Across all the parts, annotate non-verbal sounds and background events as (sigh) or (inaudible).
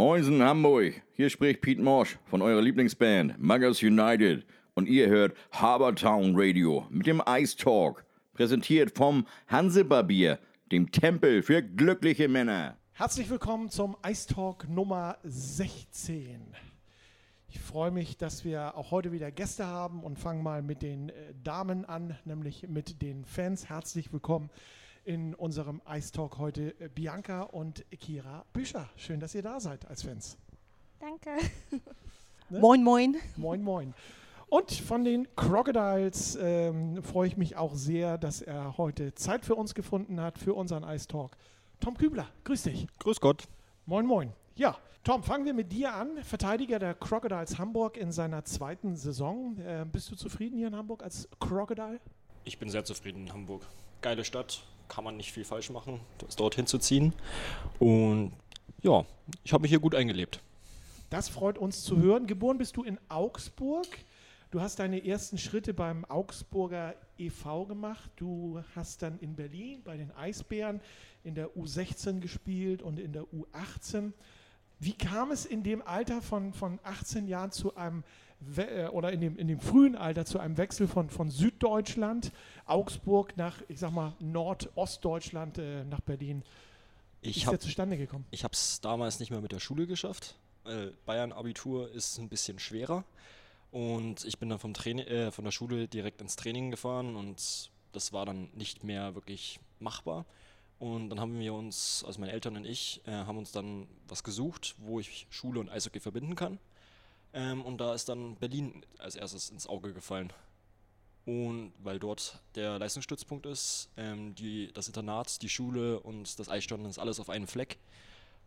Moinsen Hamburg, hier spricht Pete Morsch von eurer Lieblingsband Muggers United und ihr hört Habertown Radio mit dem Ice Talk, präsentiert vom Hansebarbier, dem Tempel für glückliche Männer. Herzlich willkommen zum Ice Talk Nummer 16. Ich freue mich, dass wir auch heute wieder Gäste haben und fangen mal mit den äh, Damen an, nämlich mit den Fans. Herzlich willkommen in unserem Ice Talk heute äh, Bianca und Kira Büscher. Schön, dass ihr da seid als Fans. Danke. Ne? Moin, moin. Moin, moin. Und von den Crocodiles ähm, freue ich mich auch sehr, dass er heute Zeit für uns gefunden hat, für unseren Ice Talk. Tom Kübler, grüß dich. Grüß Gott. Moin, moin. Ja, Tom, fangen wir mit dir an. Verteidiger der Crocodiles Hamburg in seiner zweiten Saison. Äh, bist du zufrieden hier in Hamburg als Crocodile? Ich bin sehr zufrieden in Hamburg. Geile Stadt, kann man nicht viel falsch machen, das dorthin zu ziehen. Und ja, ich habe mich hier gut eingelebt. Das freut uns zu hören. Geboren bist du in Augsburg. Du hast deine ersten Schritte beim Augsburger e.V. gemacht. Du hast dann in Berlin bei den Eisbären in der U16 gespielt und in der U18. Wie kam es in dem Alter von, von 18 Jahren zu einem, äh, oder in dem, in dem frühen Alter zu einem Wechsel von, von Süddeutschland, Augsburg nach, ich sag mal, Nordostdeutschland, äh, nach Berlin? Wie Ich ist habe der zustande gekommen? es damals nicht mehr mit der Schule geschafft. weil Bayern-Abitur ist ein bisschen schwerer. Und ich bin dann vom Traini äh, von der Schule direkt ins Training gefahren und das war dann nicht mehr wirklich machbar. Und dann haben wir uns, also meine Eltern und ich, äh, haben uns dann was gesucht, wo ich Schule und Eishockey verbinden kann. Ähm, und da ist dann Berlin als erstes ins Auge gefallen. Und weil dort der Leistungsstützpunkt ist, ähm, die, das Internat, die Schule und das Eisstadion ist alles auf einen Fleck.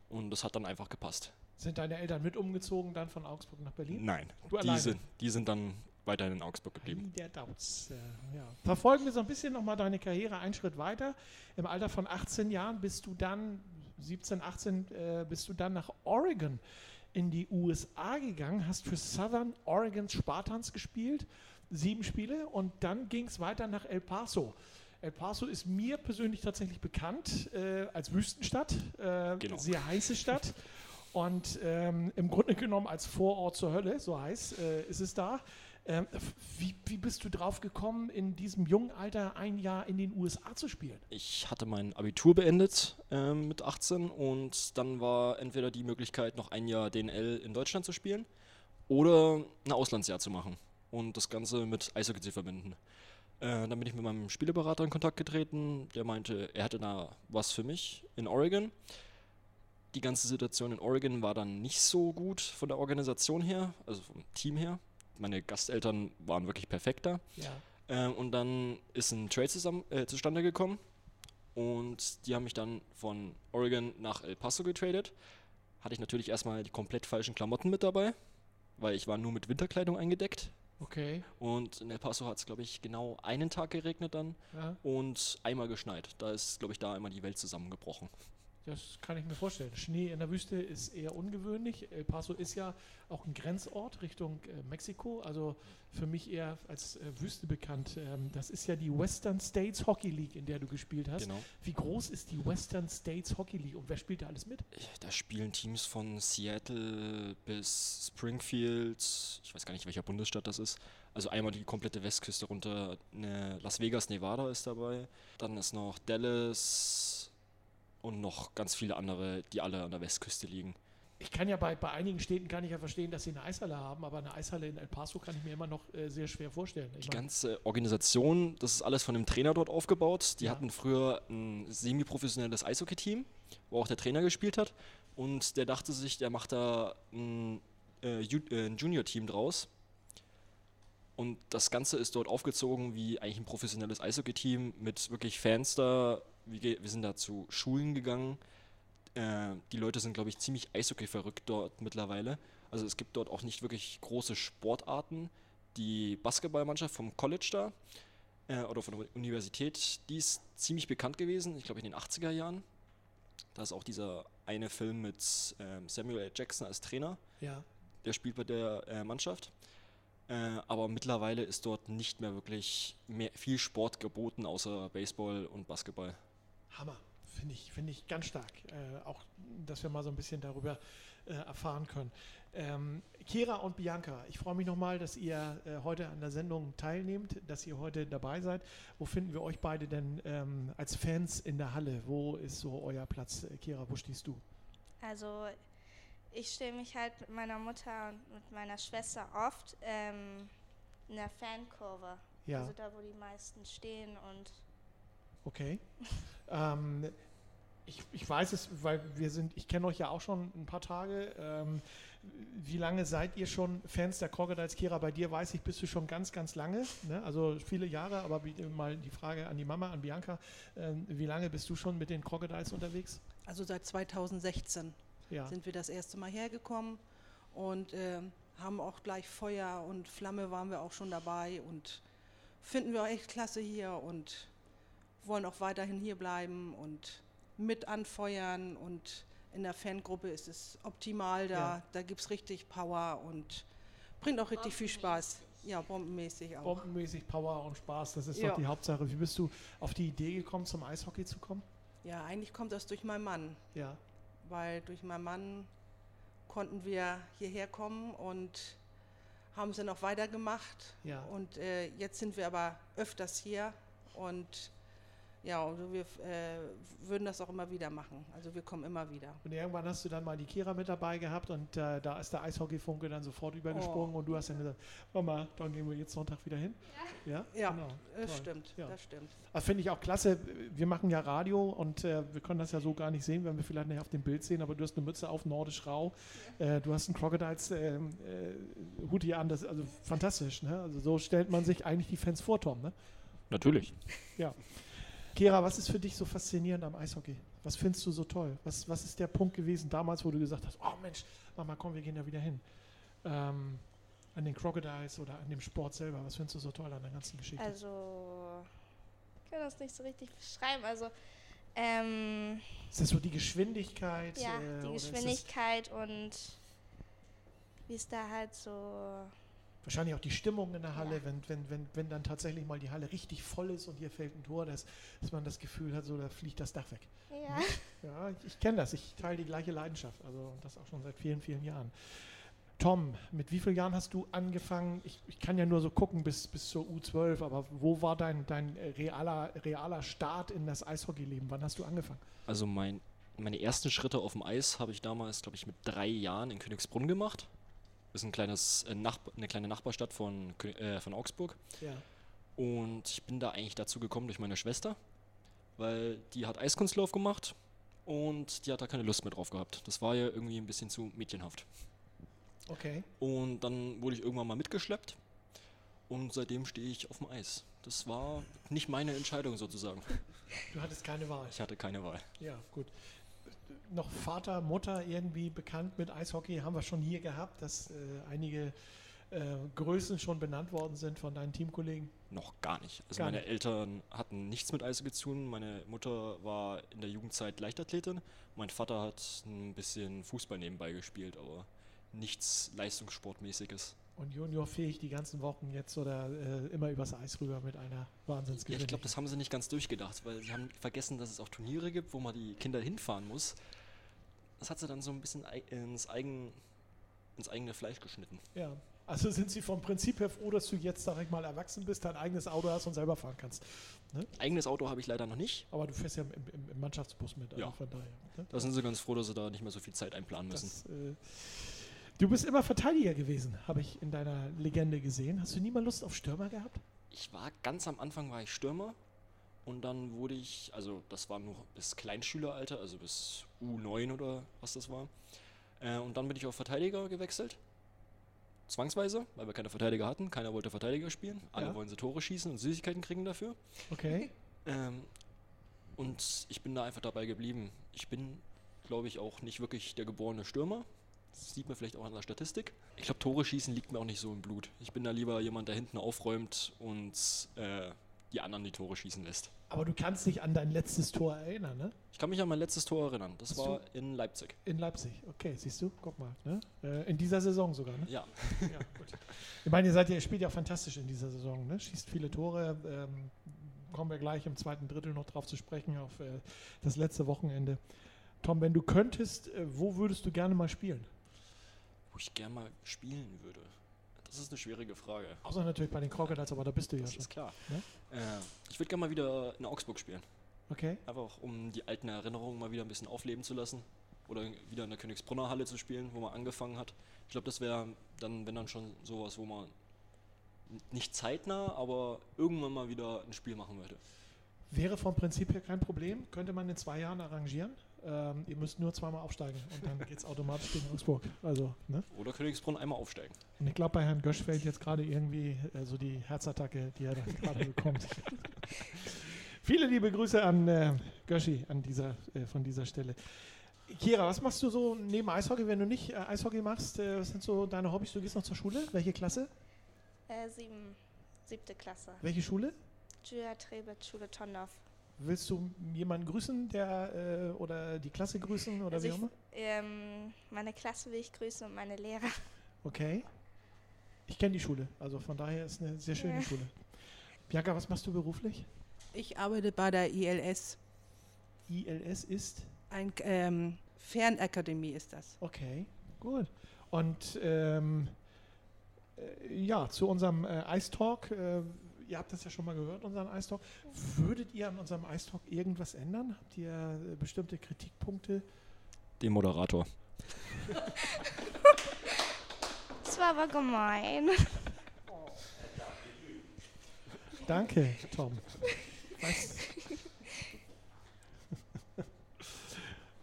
Und das hat dann einfach gepasst. Sind deine Eltern mit umgezogen dann von Augsburg nach Berlin? Nein, Du die alleine? sind, die sind dann weiterhin in Augsburg geblieben. Der Dauz. Äh, ja. Verfolgen wir so ein bisschen nochmal deine Karriere einen Schritt weiter. Im Alter von 18 Jahren bist du dann, 17, 18, äh, bist du dann nach Oregon in die USA gegangen, hast für Southern Oregon Spartans gespielt, sieben Spiele und dann ging es weiter nach El Paso. El Paso ist mir persönlich tatsächlich bekannt äh, als Wüstenstadt, äh, Genau. sehr heiße Stadt. Und ähm, im Grunde genommen als Vorort zur Hölle, so heiß äh, ist es da. Ähm, wie, wie bist du drauf gekommen, in diesem jungen Alter ein Jahr in den USA zu spielen? Ich hatte mein Abitur beendet ähm, mit 18 und dann war entweder die Möglichkeit, noch ein Jahr DNL in Deutschland zu spielen oder ein Auslandsjahr zu machen und das Ganze mit Eishockey zu verbinden. Äh, dann bin ich mit meinem Spieleberater in Kontakt getreten, der meinte, er hätte da was für mich in Oregon. Die ganze Situation in Oregon war dann nicht so gut von der Organisation her, also vom Team her. Meine Gasteltern waren wirklich perfekt da. Ja. Ähm, und dann ist ein Trade zusammen, äh, zustande gekommen. Und die haben mich dann von Oregon nach El Paso getradet. Hatte ich natürlich erstmal die komplett falschen Klamotten mit dabei, weil ich war nur mit Winterkleidung eingedeckt. Okay. Und in El Paso hat es, glaube ich, genau einen Tag geregnet dann Ja, und einmal geschneit. Da ist, glaube ich, da einmal die Welt zusammengebrochen. Das kann ich mir vorstellen. Schnee in der Wüste ist eher ungewöhnlich. El Paso ist ja auch ein Grenzort Richtung äh, Mexiko. Also für mich eher als äh, Wüste bekannt. Ähm, das ist ja die Western States Hockey League, in der du gespielt hast. Genau. Wie groß ist die Western States Hockey League und wer spielt da alles mit? Da spielen Teams von Seattle bis Springfield, ich weiß gar nicht, welcher Bundesstaat das ist. Also einmal die komplette Westküste runter, ne, Las Vegas, Nevada ist dabei. Dann ist noch Dallas und noch ganz viele andere, die alle an der Westküste liegen. Ich kann ja bei, bei einigen Städten kann ich ja verstehen, dass sie eine Eishalle haben, aber eine Eishalle in El Paso kann ich mir immer noch äh, sehr schwer vorstellen. Ich Die ganze Organisation, das ist alles von dem Trainer dort aufgebaut. Die Ja. hatten früher ein semi-professionelles Eishockey-Team, wo auch der Trainer gespielt hat. Und der dachte sich, der macht da ein, äh, äh, ein Junior-Team draus. Und das Ganze ist dort aufgezogen wie eigentlich ein professionelles Eishockey-Team mit wirklich Fans da. Wir, wir sind da zu Schulen gegangen. Äh, die Leute sind, glaube ich, ziemlich Eishockey verrückt dort mittlerweile. Also es gibt dort auch nicht wirklich große Sportarten. Die Basketballmannschaft vom College da äh, oder von der Universität, die ist ziemlich bekannt gewesen, ich glaube in den 80er Jahren. Da ist auch dieser eine Film mit ähm, Samuel L. Jackson als Trainer, ja. der spielt bei der äh, Mannschaft. Äh, aber mittlerweile ist dort nicht mehr wirklich mehr, viel Sport geboten, außer Baseball und Basketball. Hammer. Finde ich, finde ich ganz stark. Äh, auch, dass wir mal so ein bisschen darüber äh, erfahren können. Ähm, Kira und Bianca, ich freue mich nochmal, dass ihr äh, heute an der Sendung teilnehmt, dass ihr heute dabei seid. Wo finden wir euch beide denn ähm, als Fans in der Halle? Wo ist so euer Platz? Äh, Kira, wo stehst du? Also ich stehe mich halt mit meiner Mutter und mit meiner Schwester oft ähm, in der Fankurve. Ja. Also da, wo die meisten stehen und Okay. ähm, ich, ich weiß es, weil wir sind, ich kenne euch ja auch schon ein paar Tage. Ähm, wie lange seid ihr schon Fans der Crocodiles? Kira, bei dir weiß ich, bist du schon ganz, ganz lange. Ne? Also viele Jahre, aber mal die Frage an die Mama, an Bianca. Ähm, wie lange bist du schon mit den Crocodiles unterwegs? Also seit 2016 Ja. sind wir das erste Mal hergekommen und ähm, haben auch gleich Feuer und Flamme waren wir auch schon dabei und finden wir auch echt klasse hier und wollen auch weiterhin hier bleiben und mit anfeuern und in der Fangruppe ist es optimal da. Ja. Da gibt es richtig Power und bringt auch richtig viel Spaß. Ja, bombenmäßig auch. Bombenmäßig Power und Spaß, das ist Ja. doch die Hauptsache. Wie bist du auf die Idee gekommen, zum Eishockey zu kommen? Ja, eigentlich kommt das durch meinen Mann. Ja. weil durch meinen Mann konnten wir hierher kommen und haben es dann auch weitergemacht. Ja. Und äh, jetzt sind wir aber öfters hier und ja, also wir äh, würden das auch immer wieder machen. Also wir kommen immer wieder. Und irgendwann hast du dann mal die Kira mit dabei gehabt und äh, da ist der Eishockeyfunke dann sofort übergesprungen Oh. und du hast dann gesagt, Mama, dann gehen wir jetzt Sonntag wieder hin. Ja, Ja, genau. Das Toll. stimmt, Ja. das stimmt. Das finde ich auch klasse. Wir machen ja Radio und äh, wir können das ja so gar nicht sehen, wenn wir vielleicht nicht auf dem Bild sehen, aber du hast eine Mütze auf, nordisch rau. Äh, du hast einen Crocodiles äh, äh, Hut hier an, das ist also fantastisch. Ne? Also so stellt man sich eigentlich die Fans vor, Tom. Ne? Natürlich. Ja. Kera, was ist für dich so faszinierend am Eishockey? Was findest du so toll? Was, was ist der Punkt gewesen damals, wo du gesagt hast, oh Mensch, Mama, komm, wir gehen da wieder hin? Ähm, an den Crocodiles oder an dem Sport selber. Was findest du so toll an der ganzen Geschichte? also ich kann das nicht so richtig beschreiben. Also ähm, ist das so die Geschwindigkeit? ja, äh, die Geschwindigkeit und wie es da halt so Wahrscheinlich auch die Stimmung in der Halle, Ja. wenn, wenn, wenn, wenn dann tatsächlich mal die Halle richtig voll ist und hier fällt ein Tor, dass, dass man das Gefühl hat, so da fliegt das Dach weg. ja. Ja, ich, ich kenne das. Ich teile die gleiche Leidenschaft. Also und das auch schon seit vielen, vielen Jahren. Tom, mit wie vielen Jahren hast du angefangen? Ich, ich kann ja nur so gucken bis, bis zur U12, aber wo war dein, dein äh, realer, realer Start in das Eishockeyleben? Wann hast du angefangen? Also mein, meine ersten Schritte auf dem Eis habe ich damals, glaube ich, mit drei Jahren in Königsbrunn gemacht. Das ist ein kleines, äh, eine kleine Nachbarstadt von, äh, von Augsburg. Ja. Und ich bin da eigentlich dazu gekommen durch meine Schwester, weil die hat Eiskunstlauf gemacht und die hat da keine Lust mehr drauf gehabt. Das war ja irgendwie ein bisschen zu mädchenhaft. Okay. Und dann wurde ich irgendwann mal mitgeschleppt und seitdem stehe ich auf dem Eis. Das war nicht meine Entscheidung sozusagen. Du hattest keine Wahl. Ich hatte keine Wahl. Ja, gut. Noch Vater, Mutter irgendwie bekannt mit Eishockey haben wir schon hier gehabt, dass äh, einige äh, Größen schon benannt worden sind von deinen Teamkollegen. Noch gar nicht. Also Gar meine nicht. Eltern hatten nichts mit Eishockey zu tun. Meine Mutter war in der Jugendzeit Leichtathletin. Mein Vater hat ein bisschen Fußball nebenbei gespielt, aber nichts Leistungssportmäßiges. Und Junior fähig die ganzen Wochen jetzt oder äh, immer übers Eis rüber mit einer Ja, Wahnsinnsgewinnung. ich glaube, das haben sie nicht ganz durchgedacht, weil sie haben vergessen, dass es auch Turniere gibt, wo man die Kinder hinfahren muss. Das hat sie dann so ein bisschen ins, eigen, ins eigene Fleisch geschnitten. ja. Also sind sie vom Prinzip her froh, dass du jetzt, sag ich mal, erwachsen bist, dein eigenes Auto hast und selber fahren kannst. Eigenes Auto habe ich leider noch nicht. Aber du fährst ja im, im, im Mannschaftsbus mit, also Ja. von daher. Ne? Da sind sie ganz froh, dass sie da nicht mehr so viel Zeit einplanen müssen. Das, äh, du bist immer Verteidiger gewesen, habe ich in deiner Legende gesehen. Hast du nie mal Lust auf Stürmer gehabt? Ich war ganz am Anfang war ich Stürmer und dann wurde ich, also das war nur bis Kleinschüleralter, also bis U9 oder was das war. Äh, und dann bin ich auf Verteidiger gewechselt. Zwangsweise, weil wir keine Verteidiger hatten. Keiner wollte Verteidiger spielen. Alle Ja. wollen sie Tore schießen und Süßigkeiten kriegen dafür. Okay. Ähm, und ich bin da einfach dabei geblieben. Ich bin, glaube ich, auch nicht wirklich der geborene Stürmer. Das sieht man vielleicht auch an der Statistik. Ich glaube, Tore schießen liegt mir auch nicht so im Blut. Ich bin da lieber jemand, der hinten aufräumt und äh, die anderen die Tore schießen lässt. Aber du kannst dich an dein letztes Tor erinnern, ne? Ich kann mich an mein letztes Tor erinnern. Das Hast war in Leipzig. In Leipzig. Okay, siehst du? Guck mal. Ne? Äh, in dieser Saison sogar, ne? Ja, Ja, gut. Ich meine, ihr seid ja, ihr spielt ja fantastisch in dieser Saison, ne? Schießt viele Tore. Ähm, kommen wir gleich im zweiten Drittel noch drauf zu sprechen, auf äh, das letzte Wochenende. Tom, wenn du könntest, äh, wo würdest du gerne mal spielen? Wo ich gerne mal spielen würde. Das ist eine schwierige Frage. Außer natürlich bei den Crocodiles, aber da bist du ja Das schon. ist klar. Ne? Äh, ich würde gerne mal wieder in Augsburg spielen. Okay. Einfach um die alten Erinnerungen mal wieder ein bisschen aufleben zu lassen. Oder wieder in der Königsbrunner Halle zu spielen, wo man angefangen hat. Ich glaube, das wäre dann, wenn dann schon sowas, wo man nicht zeitnah, aber irgendwann mal wieder ein Spiel machen würde. Wäre vom Prinzip her kein Problem. Könnte man in zwei Jahren arrangieren. Ähm, ihr müsst nur zweimal aufsteigen und dann (laughs) geht es automatisch gegen Augsburg. Also, ne? Oder Königsbrunn einmal aufsteigen. Und ich glaube, bei Herrn Gösch fällt jetzt gerade irgendwie äh, so die Herzattacke, die er da (laughs) gerade bekommt. Viele liebe Grüße an äh, Göschi an dieser, äh, von dieser Stelle. Kira, was machst du so neben Eishockey, wenn du nicht äh, Eishockey machst? Äh, was sind so deine Hobbys? Du gehst noch zur Schule? Welche Klasse? Äh, sieben, siebte Klasse. Welche Schule? Julia Trebet, Schule Tondorf. Willst du jemanden grüßen, der äh, oder die Klasse grüßen oder Also wie auch immer? ähm, meine Klasse will ich grüßen und meine Lehrer. Okay. Ich kenne die Schule, also von daher ist eine sehr schöne Ja. Schule. Bianca, was machst du beruflich? Ich arbeite bei der ILS. ILS ist? Ein ähm, Fernakademie ist das. Okay, gut. Und ähm, äh, ja, zu unserem äh, Eistalk. Äh, ihr habt das ja schon mal gehört, unseren Eistalk. Würdet ihr an unserem Eistalk irgendwas ändern? Habt ihr äh, bestimmte Kritikpunkte? Den Moderator. Das war aber gemein. Danke, Tom.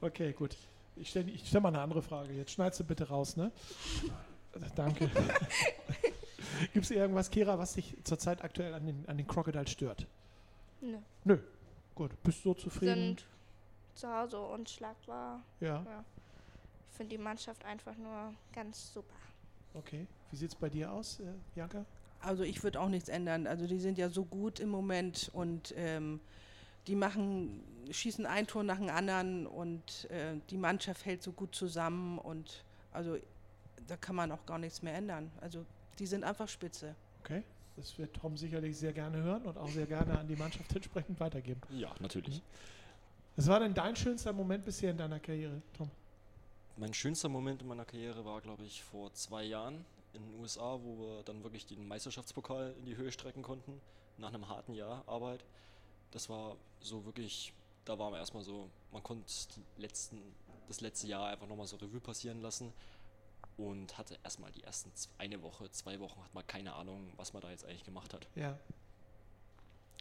Okay, gut. Ich stelle ich stell mal eine andere Frage. Jetzt schneidest du bitte raus, ne? Danke. (laughs) Gibt es irgendwas, Kira, was dich zurzeit aktuell an den, an den Crocodiles stört? Nö. Nö. Gut. Bist du so zufrieden? Sind zu Hause unschlagbar. Ja. Ich finde die Mannschaft einfach nur ganz super. Okay. Wie sieht es bei dir aus, äh, Bianca? Also ich würde auch nichts ändern. Also die sind ja so gut im Moment und ähm, die machen, schießen ein Tor nach dem anderen und äh, die Mannschaft hält so gut zusammen und also da kann man auch gar nichts mehr ändern. Also die sind einfach spitze. Okay. Das wird Tom sicherlich sehr gerne hören und auch sehr gerne an die Mannschaft (laughs) entsprechend weitergeben. Ja, natürlich. Was war denn dein schönster Moment bisher in deiner Karriere, Tom? Mein schönster Moment in meiner Karriere war, glaube ich, vor zwei Jahren in den USA, wo wir dann wirklich den Meisterschaftspokal in die Höhe strecken konnten, nach einem harten Jahr Arbeit. Das war so wirklich, da waren wir erstmal so, man konnte die letzten, das letzte Jahr einfach nochmal so Revue passieren lassen und hatte erstmal die ersten eine Woche, zwei Wochen, hat man keine Ahnung, was man da jetzt eigentlich gemacht hat. Ja.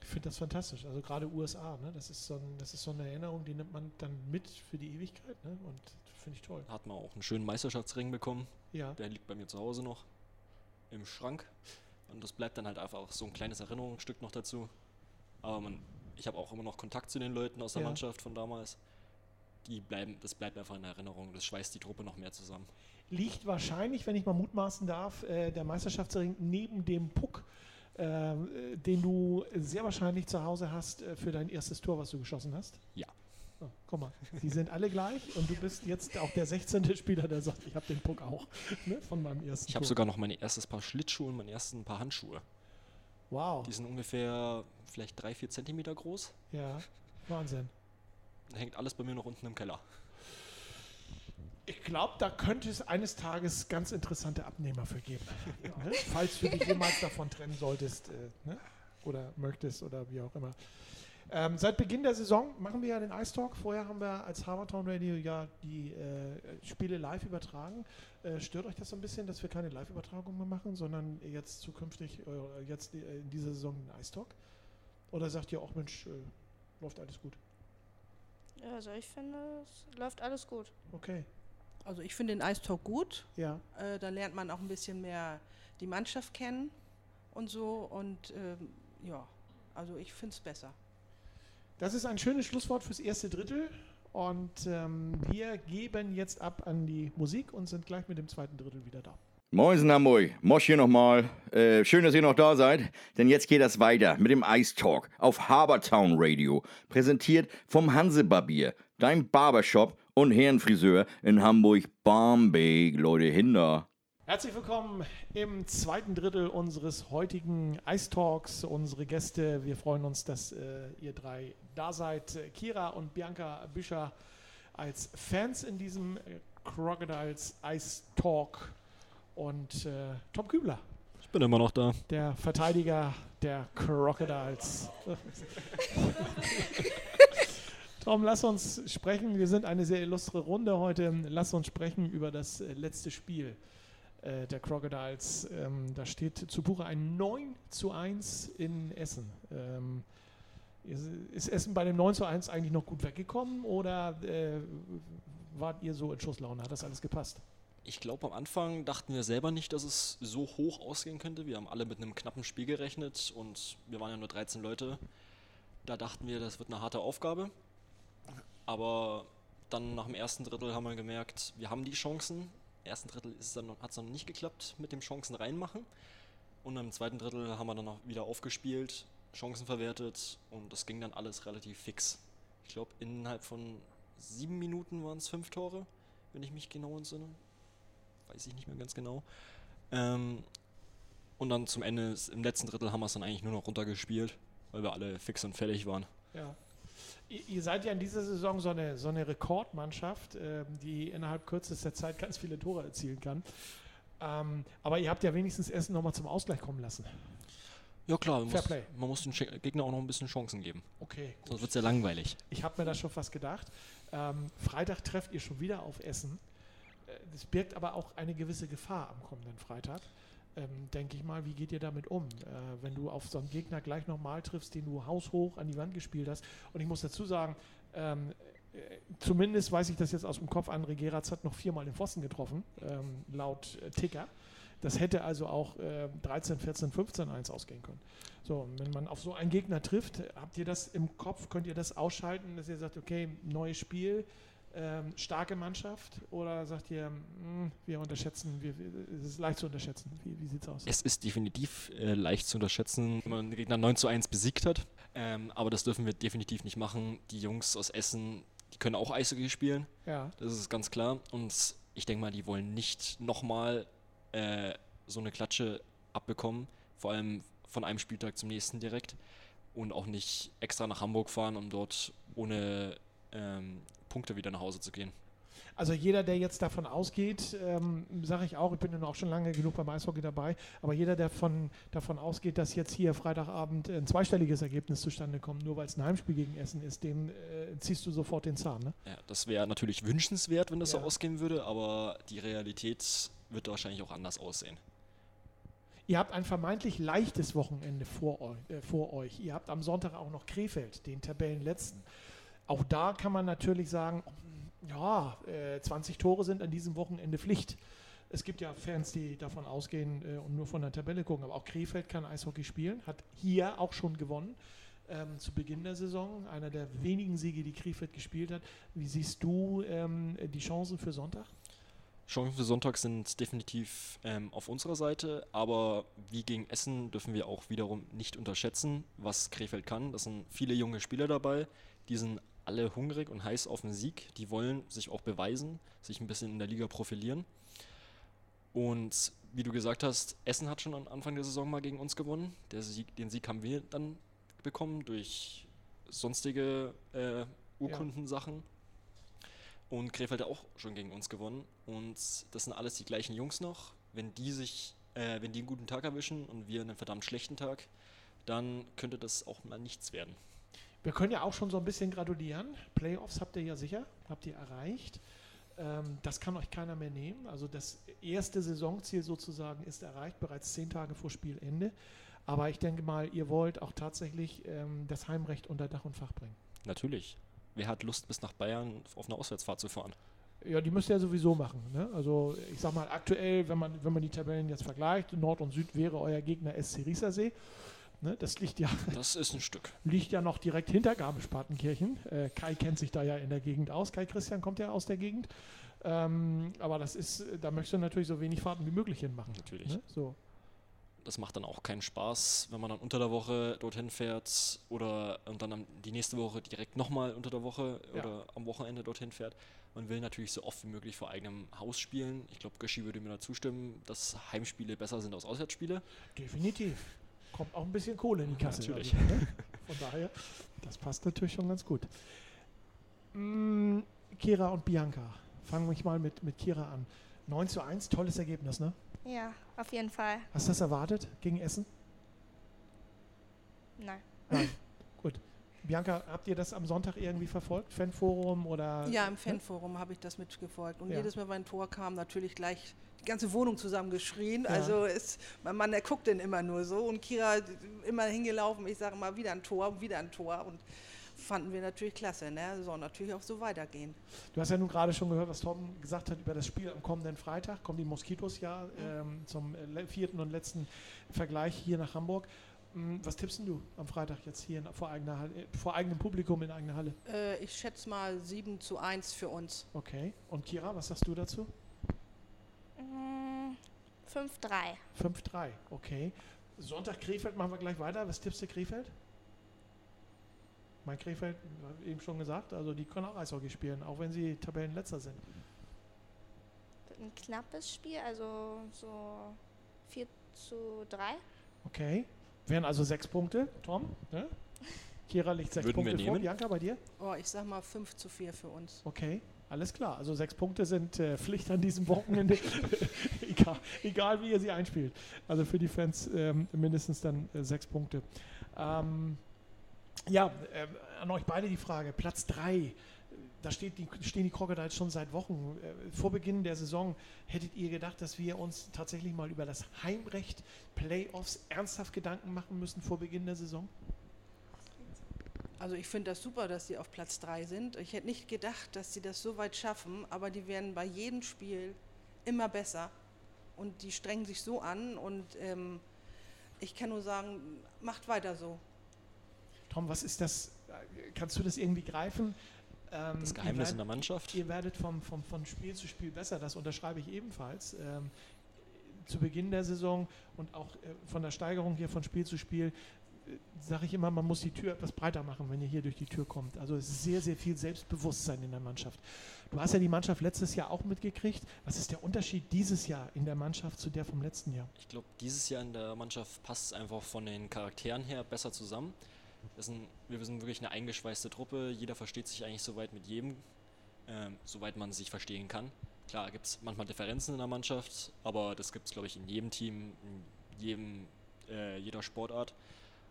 Ich finde das fantastisch. Also gerade USA, ne? das, ist so ein, das ist so eine Erinnerung, die nimmt man dann mit für die Ewigkeit. Ne? Und finde ich toll. Hat man auch einen schönen Meisterschaftsring bekommen. Ja. Der liegt bei mir zu Hause noch im Schrank. Und das bleibt dann halt einfach so ein kleines Erinnerungsstück noch dazu. Aber man, ich habe auch immer noch Kontakt zu den Leuten aus der Ja. Mannschaft von damals. Die bleiben, das bleibt einfach in Erinnerung. Das schweißt die Truppe noch mehr zusammen. Liegt wahrscheinlich, wenn ich mal mutmaßen darf, äh, der Meisterschaftsring neben dem Puck, äh, den du sehr wahrscheinlich zu Hause hast äh, für dein erstes Tor, was du geschossen hast. Ja. Oh, guck mal, die sind alle gleich und du bist jetzt auch der 16. Spieler, der sagt, ich habe den Puck auch ne, von meinem ersten Ich habe sogar noch mein erstes Paar Schlittschuhe und mein ersten Paar Handschuhe. Wow, Die sind ungefähr vielleicht drei, vier Zentimeter groß. ja, Wahnsinn. Da hängt alles bei mir noch unten im Keller. Ich glaube, da könnte es eines Tages ganz interessante Abnehmer für geben. (laughs) ne? Falls du dich jemals davon trennen solltest äh, ne? oder möchtest oder wie auch immer. Ähm, seit Beginn der Saison machen wir ja den Ice Talk. Vorher haben wir als Harvardtown Radio ja die äh, Spiele live übertragen. Äh, stört euch das so ein bisschen, dass wir keine Live-Übertragung mehr machen, sondern jetzt zukünftig, äh, jetzt äh, in dieser Saison den Ice Talk? Oder sagt ihr auch, Mensch, äh, läuft alles gut? Ja, Also ich finde, es läuft alles gut. Okay, Also ich finde den Eistalk gut. ja. Äh, da lernt man auch ein bisschen mehr die Mannschaft kennen und so. Und ähm, ja, also ich finde es besser. Das ist ein schönes Schlusswort fürs erste Drittel. Und ähm, wir geben jetzt ab an die Musik und sind gleich mit dem zweiten Drittel wieder da. Moin Hamburg, Mosch hier nochmal. Äh, schön, dass ihr noch da seid, denn jetzt geht das weiter mit dem Ice Talk auf Habertown Radio. Präsentiert vom Hansebarbier, dein Barbershop und Herrenfriseur in Hamburg-Barmbek. Leute, hinter. Herzlich willkommen im zweiten Drittel unseres heutigen Ice Talks. Unsere Gäste, wir freuen uns, dass äh, ihr drei da seid. Kira und Bianca Büscher als Fans in diesem äh, Crocodiles Ice Talk und äh, Tom Kübler, Ich bin immer noch da. der Verteidiger der Crocodiles. (laughs) Tom, lass uns sprechen. Wir sind eine sehr illustre Runde heute. Lass uns sprechen über das äh, letzte Spiel äh, der Crocodiles. Ähm, da steht zu Buche ein 9 zu 1 in Essen. Ähm, ist, ist Essen bei dem 9 zu 1 eigentlich noch gut weggekommen oder äh, wart ihr so in Schusslaune? Hat das alles gepasst? Ich glaube, am Anfang dachten wir selber nicht, dass es so hoch ausgehen könnte. Wir haben alle mit einem knappen Spiel gerechnet und wir waren ja nur 13 Leute. Da dachten wir, das wird eine harte Aufgabe. Aber dann nach dem ersten Drittel haben wir gemerkt, wir haben die Chancen. Im ersten Drittel hat es dann, dann nicht geklappt mit dem Chancen reinmachen. Und im zweiten Drittel haben wir dann noch wieder aufgespielt, Chancen verwertet und das ging dann alles relativ fix. Ich glaube, innerhalb von sieben Minuten waren es fünf Tore, wenn ich mich genau entsinne weiß ich nicht mehr ganz genau. Ähm, und dann zum Ende, im letzten Drittel haben wir es dann eigentlich nur noch runtergespielt, weil wir alle fix und fertig waren. Ja. Ihr, seid ja in dieser Saison so eine, so eine Rekordmannschaft, ähm, die innerhalb kürzester Zeit ganz viele Tore erzielen kann. Ähm, aber ihr habt ja wenigstens Essen nochmal zum Ausgleich kommen lassen. Ja klar, man Fair muss, play. man muss den Gegner auch noch ein bisschen Chancen geben. Okay, Sonst wird es ja langweilig. Ich habe mir das schon fast gedacht. Ähm, Freitag trefft ihr schon wieder auf Essen. Äh, Das birgt aber auch eine gewisse Gefahr am kommenden Freitag. Ähm, Denke ich mal, wie geht ihr damit um, äh, wenn du auf so einen Gegner gleich nochmal triffst, den du haushoch an die Wand gespielt hast? Und ich muss dazu sagen, ähm, äh, zumindest weiß ich das jetzt aus dem Kopf, André Geratz hat noch viermal den Pfosten getroffen, ähm, laut äh, Ticker. Das hätte also auch äh, 13, 14, 15, 1 ausgehen können. So, wenn man auf so einen Gegner trifft, habt ihr das im Kopf, könnt ihr das ausschalten, dass ihr sagt, okay, neues Spiel, ähm, starke Mannschaft oder sagt ihr, mh, wir unterschätzen, wir, wir, es ist leicht zu unterschätzen? Wie, wie sieht es aus? Es ist definitiv äh, leicht zu unterschätzen, wenn man den Gegner 9 zu 1 besiegt hat. Ähm, aber das dürfen wir definitiv nicht machen. Die Jungs aus Essen, die können auch Eishockey spielen. Ja, Das ist ganz klar. Und ich denke mal, die wollen nicht nochmal äh, so eine Klatsche abbekommen. Vor allem von einem Spieltag zum nächsten direkt. Und auch nicht extra nach Hamburg fahren, um dort ohne ähm, Punkte wieder nach Hause zu gehen. also jeder, der jetzt davon ausgeht, ähm, sage ich auch, ich bin ja auch schon lange genug beim Eishockey dabei, aber jeder, der von, davon ausgeht, dass jetzt hier Freitagabend ein zweistelliges Ergebnis zustande kommt, nur weil es ein Heimspiel gegen Essen ist, dem äh, ziehst du sofort den Zahn, ne? Ja, das wäre natürlich wünschenswert, wenn das Ja. so ausgehen würde, aber die Realität wird wahrscheinlich auch anders aussehen. Ihr habt ein vermeintlich leichtes Wochenende vor euch, äh, vor euch. Ihr habt am Sonntag auch noch Krefeld, den Tabellenletzten. Auch da kann man natürlich sagen, ja, äh, 20 Tore sind an diesem Wochenende Pflicht. Es gibt ja Fans, die davon ausgehen äh, und nur von der Tabelle gucken, aber auch Krefeld kann Eishockey spielen, hat hier auch schon gewonnen. Ähm, zu Beginn der Saison, einer der wenigen Siege, die Krefeld gespielt hat. Wie siehst du ähm, die Chancen für Sonntag? Chancen für Sonntag sind definitiv ähm, auf unserer Seite, aber wie gegen Essen dürfen wir auch wiederum nicht unterschätzen, was Krefeld kann. Das sind viele junge Spieler dabei, die sind alle hungrig und heiß auf den Sieg. Die wollen sich auch beweisen, sich ein bisschen in der Liga profilieren. Und wie du gesagt hast, Essen hat schon am Anfang der Saison mal gegen uns gewonnen. Sieg, den Sieg haben wir dann bekommen durch sonstige äh, Urkundensachen. Und Krefeld hat auch schon gegen uns gewonnen. Und das sind alles die gleichen Jungs noch. Wenn die sich, äh, wenn die einen guten Tag erwischen und wir einen verdammt schlechten Tag, dann könnte das auch mal nichts werden. Wir können ja auch schon so ein bisschen gratulieren. Playoffs habt ihr ja sicher, habt ihr erreicht. Ähm, das kann euch keiner mehr nehmen. Also das erste Saisonziel sozusagen ist erreicht, bereits zehn Tage vor Spielende. Aber ich denke mal, ihr wollt auch tatsächlich ähm, das Heimrecht unter Dach und Fach bringen. Natürlich. Wer hat Lust, bis nach Bayern auf eine Auswärtsfahrt zu fahren? Ja, die müsst ihr ja sowieso machen. Ne? Also ich sag mal, aktuell, wenn man, wenn man die Tabellen jetzt vergleicht, Nord und Süd wäre euer Gegner SC Riesersee. Ne? Das liegt ja (laughs) Das ist ein Stück. liegt ja noch direkt hinter Garmisch-Partenkirchen. Äh, Kai kennt sich da ja in der Gegend aus. Kai Christian kommt ja aus der Gegend. Ähm, aber das ist, da möchtest du natürlich so wenig Fahrten wie möglich hinmachen. Natürlich. Ne? So. Das macht dann auch keinen Spaß, wenn man dann unter der Woche dorthin fährt oder und dann die nächste Woche direkt nochmal unter der Woche Ja. oder am Wochenende dorthin fährt. Man will natürlich so oft wie möglich vor eigenem Haus spielen. Ich glaube, Göschi würde mir da zustimmen, dass Heimspiele besser sind als Auswärtsspiele. Definitiv. Kommt auch ein bisschen Kohle in die Kasse. Natürlich. Also, ne? (laughs) Von daher, das passt natürlich schon ganz gut. Mm, Kira und Bianca. Fangen wir mal mit, mit Kira an. 9 zu 1, tolles Ergebnis, ne? Ja, auf jeden Fall. Hast du das erwartet gegen Essen? Nein. Nein. Bianca, habt ihr das am Sonntag irgendwie verfolgt? Fanforum oder? Ja, im ne? Fanforum habe ich das mitgefolgt. Und Ja. jedes Mal, wenn ein Tor kam, natürlich gleich die ganze Wohnung zusammengeschrien. Ja. Also ist, mein Mann, der guckt dann immer nur so. Und Kira immer hingelaufen. Ich sage mal, wieder ein Tor, wieder ein Tor. Und fanden wir natürlich klasse. Ne? Soll natürlich auch so weitergehen. Du hast ja nun gerade schon gehört, was Tom gesagt hat über das Spiel am kommenden Freitag. Kommen die Moskitos ja ähm, zum äh, vierten und letzten Vergleich hier nach Hamburg. Hm, Was tippst denn du am Freitag jetzt hier in, vor, eigener, Halle- äh, vor eigenem Publikum in eigener Halle? Äh, ich schätze mal 7 zu 1 für uns. Okay. Und Kira, was sagst du dazu? Mm, 5-3. 5-3. Okay. Sonntag Krefeld machen wir gleich weiter. Was tippst du Krefeld? Mein Krefeld, ich eben schon gesagt, also die können auch Eishockey spielen, auch wenn sie Tabellenletzter sind. Ein knappes Spiel, also so 4 zu 3. Okay. Wären also sechs Punkte. Tom, ne? Kira liegt sechs Würden Punkte vor. nehmen. Bianca, bei dir? Oh, ich sag mal 5 zu 4 für uns. Okay, alles klar. Also sechs Punkte sind äh, Pflicht an diesem Wochenende. (laughs) egal, egal, wie ihr sie einspielt. Also für die Fans ähm, mindestens dann äh, sechs Punkte. Ähm, ja, ähm, an euch beide die Frage. Platz drei. Da steht die, stehen die Crocodiles schon seit Wochen. Äh, vor Beginn der Saison hättet ihr gedacht, dass wir uns tatsächlich mal über das Heimrecht Playoffs ernsthaft Gedanken machen müssen vor Beginn der Saison? Also ich finde das super, dass sie auf Platz 3 sind. Ich hätte nicht gedacht, dass sie das so weit schaffen, aber die werden bei jedem Spiel immer besser. Und die strengen sich so an und ähm, ich kann nur sagen, macht weiter so. Tom, was ist das? Kannst du das irgendwie greifen? Ähm, Das Geheimnis in der werdet- Mannschaft. Ihr werdet vom, vom, von Spiel zu Spiel besser, das unterschreibe ich ebenfalls. Ähm, zu Beginn der Saison und auch äh, von der Steigerung hier von Spiel zu Spiel äh, sage ich immer, man muss die Tür etwas breiter machen, wenn ihr hier durch die Tür kommt. Also es ist sehr, sehr viel Selbstbewusstsein in der Mannschaft. Du hast ja die Mannschaft letztes Jahr auch mitgekriegt. Was ist der Unterschied dieses Jahr in der Mannschaft zu der vom letzten Jahr? Ich glaube, dieses Jahr in der Mannschaft passt es einfach von den Charakteren her besser zusammen. Wir sind, wir sind wirklich eine eingeschweißte Truppe. Jeder versteht sich eigentlich soweit mit jedem, ähm, soweit man sich verstehen kann. Klar gibt es manchmal Differenzen in der Mannschaft, aber das gibt es, glaube ich, in jedem Team, in jedem, äh, jeder Sportart.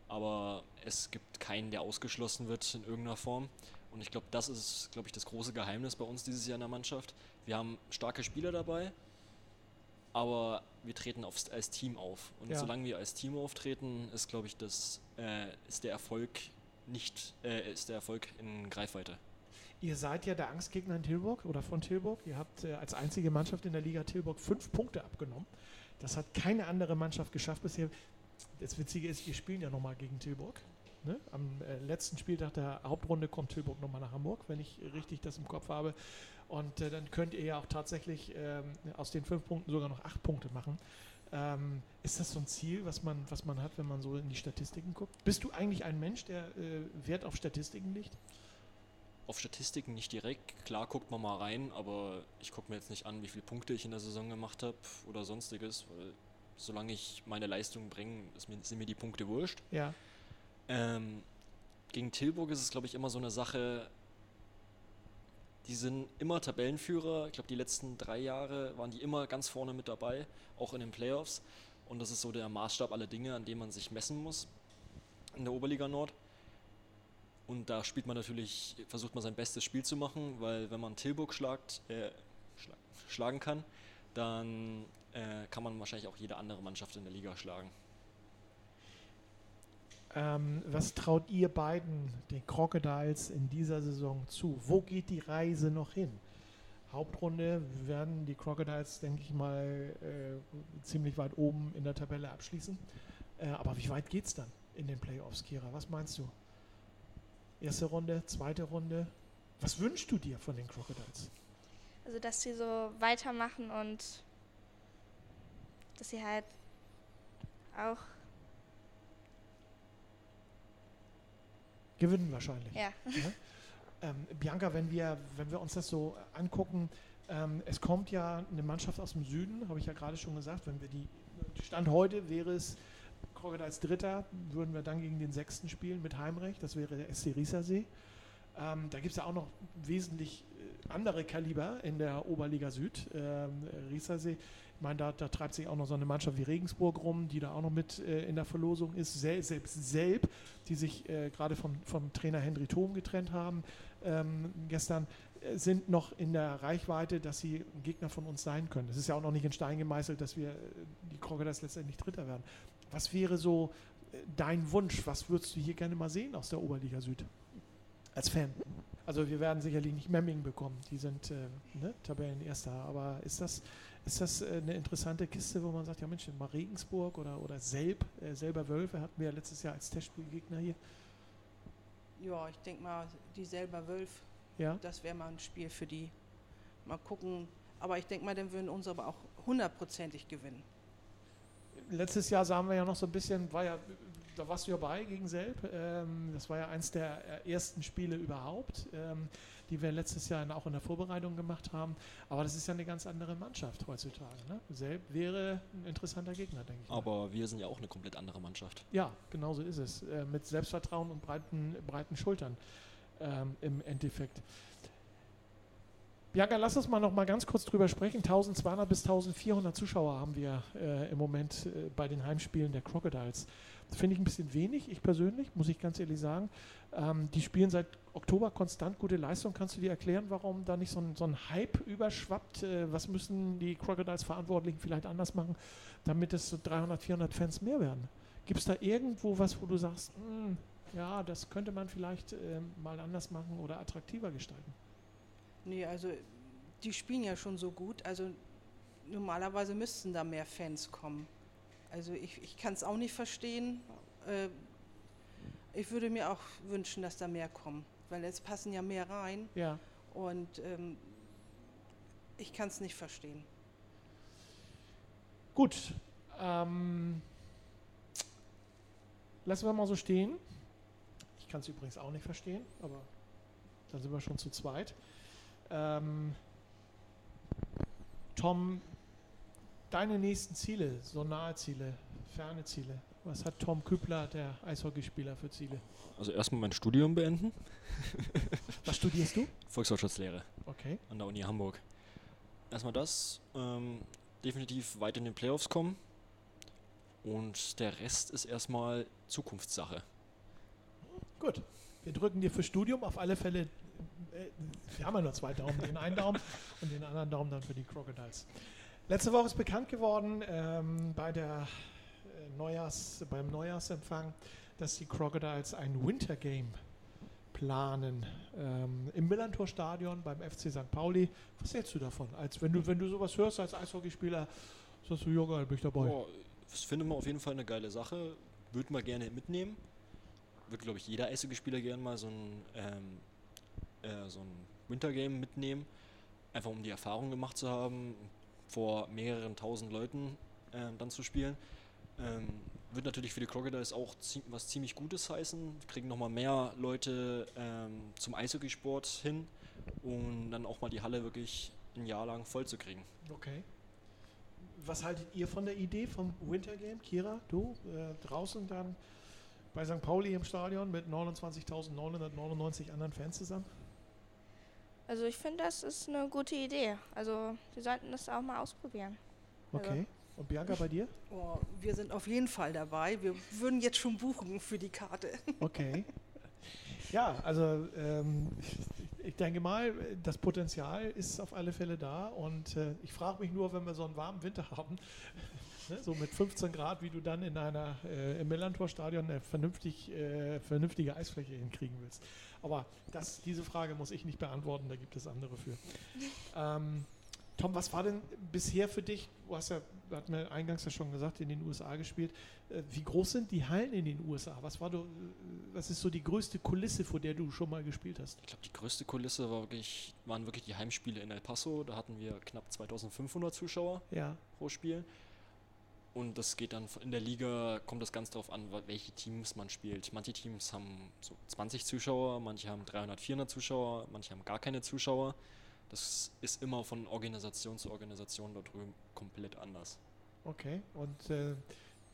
Aber es gibt keinen, der ausgeschlossen wird in irgendeiner Form. Und ich glaube, das ist, glaube ich, das große Geheimnis bei uns dieses Jahr in der Mannschaft. Wir haben starke Spieler dabei, aber wir treten aufs, als Team auf. Und Ja. solange wir als Team auftreten, ist, glaube ich, das, äh, ist der Erfolg nicht, äh, ist der Erfolg in Greifweite. Ihr seid ja der Angstgegner in Tilburg oder von Tilburg. Ihr habt äh, als einzige Mannschaft in der Liga Tilburg fünf Punkte abgenommen. Das hat keine andere Mannschaft geschafft bisher. Das Witzige ist, wir spielen ja nochmal gegen Tilburg. Ne? Am äh, letzten Spieltag der Hauptrunde kommt Tilburg nochmal nach Hamburg, wenn ich richtig das im Kopf habe. Und äh, dann könnt ihr ja auch tatsächlich ähm, aus den fünf Punkten sogar noch acht Punkte machen. Ähm, ist das so ein Ziel, was man, was man hat, wenn man so in die Statistiken guckt? Bist du eigentlich ein Mensch, der äh, Wert auf Statistiken legt? Auf Statistiken nicht direkt, klar guckt man mal rein, aber ich gucke mir jetzt nicht an, wie viele Punkte ich in der Saison gemacht habe oder sonstiges, weil solange ich meine Leistung bringe, sind mir die Punkte wurscht. Ja. Ähm, gegen Tilburg ist es, glaube ich, immer so eine Sache, die sind immer Tabellenführer. Ich glaube, die letzten drei Jahre waren die immer ganz vorne mit dabei, auch in den Playoffs. Und das ist so der Maßstab aller Dinge, an dem man sich messen muss in der Oberliga Nord. Und da spielt man natürlich, versucht man sein bestes Spiel zu machen, weil wenn man Tilburg schlagt, äh, schla schlagen kann, dann äh, kann man wahrscheinlich auch jede andere Mannschaft in der Liga schlagen. Ähm, was traut ihr beiden, den Crocodiles, in dieser Saison zu? Wo geht die Reise noch hin? Hauptrunde werden die Crocodiles, denke ich mal, äh, ziemlich weit oben in der Tabelle abschließen. Äh, aber wie weit geht es dann in den Playoffs, Kira? Was meinst du? Erste Runde, zweite Runde? Was wünschst du dir von den Crocodiles? Also, dass sie so weitermachen und dass sie halt auch, Gewinnen wahrscheinlich. ja, Ähm, Bianca, wenn wir, wenn wir uns das so angucken, ähm, es kommt ja eine Mannschaft aus dem Süden, habe ich ja gerade schon gesagt, wenn wir die, Stand heute wäre es Crocodiles Dritter, würden wir dann gegen den Sechsten spielen mit Heimrecht, das wäre der SC Riesersee. Ähm, da gibt es ja auch noch wesentlich andere Kaliber in der Oberliga Süd. Ähm, Riesersee, ich meine, da, da, treibt sich auch noch so eine Mannschaft wie Regensburg rum, die da auch noch mit äh, in der Verlosung ist. Sel selbst Selb, die sich äh, gerade vom, vom Trainer Henry Thom getrennt haben ähm, gestern, äh, sind noch in der Reichweite, dass sie Gegner von uns sein können. Es ist ja auch noch nicht in Stein gemeißelt, dass wir äh, die Crocodiles letztendlich Dritter werden. Was wäre so äh, dein Wunsch? Was würdest du hier gerne mal sehen aus der Oberliga Süd? Als Fan. Also wir werden sicherlich nicht Memming bekommen, die sind äh, ne, Tabellenerster, aber ist das, ist das äh, eine interessante Kiste, wo man sagt, ja Mensch, mal Regensburg oder, oder Selb, äh, selber Wölfe hatten wir ja letztes Jahr als Testspielgegner hier. Ja, ich denke mal, die selber Wölf, ja? das wäre mal ein Spiel für die. Mal gucken, aber ich denke mal, dann würden unsere aber auch hundertprozentig gewinnen. Letztes Jahr sahen wir ja noch so ein bisschen, war ja da warst du ja bei gegen Selb. Ähm, das war ja eins der äh, ersten Spiele überhaupt, ähm, die wir letztes Jahr auch in der Vorbereitung gemacht haben. Aber das ist ja eine ganz andere Mannschaft heutzutage. Ne? Selb wäre ein interessanter Gegner, denke ich. Aber mal. wir sind ja auch eine komplett andere Mannschaft. Ja, genau so ist es. Äh, mit Selbstvertrauen und breiten, breiten Schultern ähm, im Endeffekt. Bianca, lass uns mal noch mal ganz kurz drüber sprechen. 1200 bis 1400 Zuschauer haben wir äh, im Moment äh, bei den Heimspielen der Crocodiles. Finde ich ein bisschen wenig, ich persönlich, muss ich ganz ehrlich sagen. Ähm, die spielen seit Oktober konstant gute Leistung. Kannst du dir erklären, warum da nicht so ein, so ein Hype überschwappt? Äh, was müssen die Crocodiles-Verantwortlichen vielleicht anders machen, damit es so 300, 400 Fans mehr werden? Gibt es da irgendwo was, wo du sagst, mh, hm, ja, das könnte man vielleicht äh, mal anders machen oder attraktiver gestalten? Nee, also die spielen ja schon so gut. Also normalerweise müssten da mehr Fans kommen. Also ich, ich kann es auch nicht verstehen. Äh, ich würde mir auch wünschen, dass da mehr kommen, weil es passen ja mehr rein. Ja. Und ähm, ich kann es nicht verstehen. Gut. Ähm, lassen wir mal so stehen. Ich kann es übrigens auch nicht verstehen, aber dann sind wir schon zu zweit. Ähm, Tom, deine nächsten Ziele, so nahe Ziele, ferne Ziele? Was hat Tom Kübler, der Eishockeyspieler, für Ziele? Also erstmal mein Studium beenden. (laughs) Was studierst du? Volkswirtschaftslehre. Okay. An der Uni Hamburg. Erstmal das, ähm, definitiv weit in den Playoffs kommen. Und der Rest ist erstmal Zukunftssache. Gut. Wir drücken dir für Studium auf alle Fälle. Äh, wir haben ja nur zwei Daumen, den einen Daumen (laughs) und den anderen Daumen dann für die Crocodiles. Letzte Woche ist bekannt geworden ähm, bei der äh, Neujahrs, beim Neujahrsempfang, dass die Crocodiles ein Winter Game planen ähm, im Millantor-Stadion beim FC St. Pauli. Was hältst du davon? Als wenn du, wenn du sowas hörst als Eishockeyspieler, sagst du, geil, bin ich dabei. Oh, das finde ich auf jeden Fall eine geile Sache. Würde man gerne mitnehmen. Würde, glaube ich, jeder Eishockeyspieler gerne mal so ein, ähm, äh, so ein Winter Game mitnehmen. Einfach um die Erfahrung gemacht zu haben, vor mehreren tausend Leuten äh, dann zu spielen. Ähm, wird natürlich für die Crocodiles auch zie was ziemlich Gutes heißen. Kriegen nochmal mehr Leute ähm, zum Eishockeysport hin und dann auch mal die Halle wirklich ein Jahr lang voll zu kriegen. Okay. Was haltet ihr von der Idee vom Winter Game? Kira, du äh, draußen dann bei St. Pauli im Stadion mit 29.999 anderen Fans zusammen? Also ich finde, das ist eine gute Idee. Also wir sollten das auch mal ausprobieren. Okay. Also. Und Bianca, bei dir? (laughs) Oh, wir sind auf jeden Fall dabei. Wir würden jetzt schon buchen für die Karte. (laughs) Okay. Ja, also ähm, ich, ich, denke mal, das Potenzial ist auf alle Fälle da. Und äh, ich frage mich nur, wenn wir so einen warmen Winter haben, ne, so mit 15 Grad, wie du dann in einer äh, im Millantor-Stadion eine vernünftig, äh, vernünftige Eisfläche hinkriegen willst. Aber das, diese Frage muss ich nicht beantworten, da gibt es andere für. Ähm, Tom, was war denn bisher für dich? Du hast ja, hat mir eingangs ja schon gesagt, in den USA gespielt. Äh, wie groß sind die Hallen in den USA? Was war du, was ist so die größte Kulisse, vor der du schon mal gespielt hast? Ich glaube, die größte Kulisse war wirklich, waren wirklich die Heimspiele in El Paso. Da hatten wir knapp 2500 Zuschauer ja. pro Spiel. Und das geht dann in der Liga, kommt das ganz darauf an, welche Teams man spielt. Manche Teams haben so 20 Zuschauer, manche haben 300, 400 Zuschauer, manche haben gar keine Zuschauer. Das ist immer von Organisation zu Organisation dort drüben komplett anders. Okay, und äh,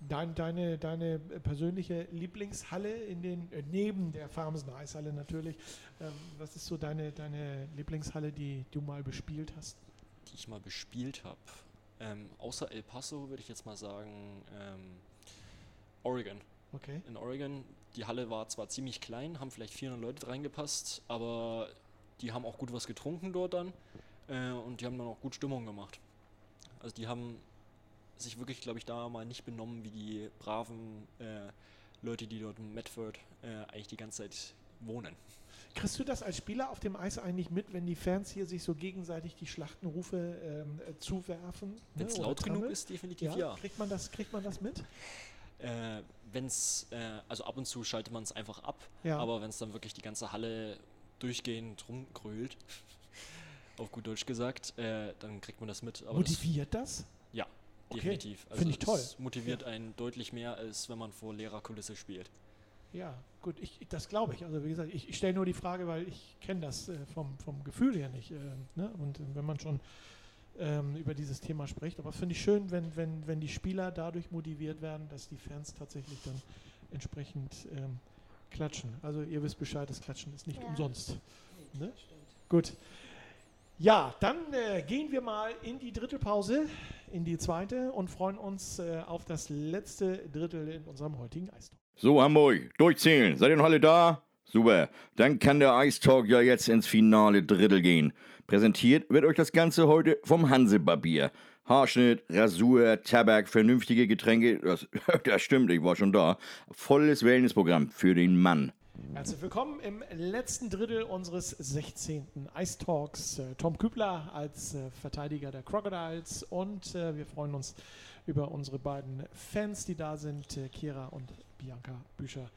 Dein, deine, deine persönliche Lieblingshalle in den, äh, neben der Farmsen Eishalle natürlich. Ähm, was ist so deine, deine Lieblingshalle, die du mal bespielt hast? Die ich mal bespielt habe. Ähm, außer El Paso würde ich jetzt mal sagen ähm, Oregon. Okay. In Oregon, die Halle war zwar ziemlich klein, haben vielleicht 400 Leute reingepasst, aber die haben auch gut was getrunken dort dann äh, und die haben dann auch gut Stimmung gemacht. Also die haben sich wirklich, glaube ich, da mal nicht benommen wie die braven äh, Leute, die dort in Medford äh, eigentlich die ganze Zeit wohnen. Kriegst du das als Spieler auf dem Eis eigentlich mit, wenn die Fans hier sich so gegenseitig die Schlachtenrufe ähm, äh, zuwerfen? Wenn es ne, laut genug ist, definitiv ja, ja. Kriegt, man das, kriegt man das mit? Äh, wenn es, äh, also ab und zu schaltet man es einfach ab, Ja. aber wenn es dann wirklich die ganze Halle durchgehend rumgrölt, (laughs) auf gut Deutsch gesagt, äh, dann kriegt man das mit. Aber das, Motiviert das? ja, Okay, definitiv. Also find ich toll. Es motiviert einen deutlich mehr, als wenn man vor leerer Kulisse spielt. Ja, gut, ich, das glaube ich. Also wie gesagt, ich, ich stelle nur die Frage, weil ich kenne das äh, vom, vom Gefühl her nicht. Äh, ne? Und äh, wenn man schon ähm, über dieses Thema spricht, aber finde ich schön, wenn, wenn, wenn die Spieler dadurch motiviert werden, dass die Fans tatsächlich dann entsprechend ähm, klatschen. Also ihr wisst Bescheid, das Klatschen ist nicht Ja. umsonst. Ne? Gut. Ja, dann äh, gehen wir mal in die Drittelpause, in die zweite und freuen uns äh, auf das letzte Drittel in unserem heutigen Eistalk. So, Hamburg, durchzählen. Seid ihr noch alle da? Super. Dann kann der Ice Talk ja jetzt ins finale Drittel gehen. Präsentiert wird euch das Ganze heute vom Hansebarbier. Haarschnitt, Rasur, Tabak, vernünftige Getränke. Das, (laughs) das stimmt, ich war schon da. Volles Wellnessprogramm für den Mann. Herzlich willkommen im letzten Drittel unseres 16. Ice Talks. Äh, Tom Kübler als äh, Verteidiger der Crocodiles und äh, wir freuen uns über unsere beiden Fans, die da sind, äh, Kira und Bianca Büscher.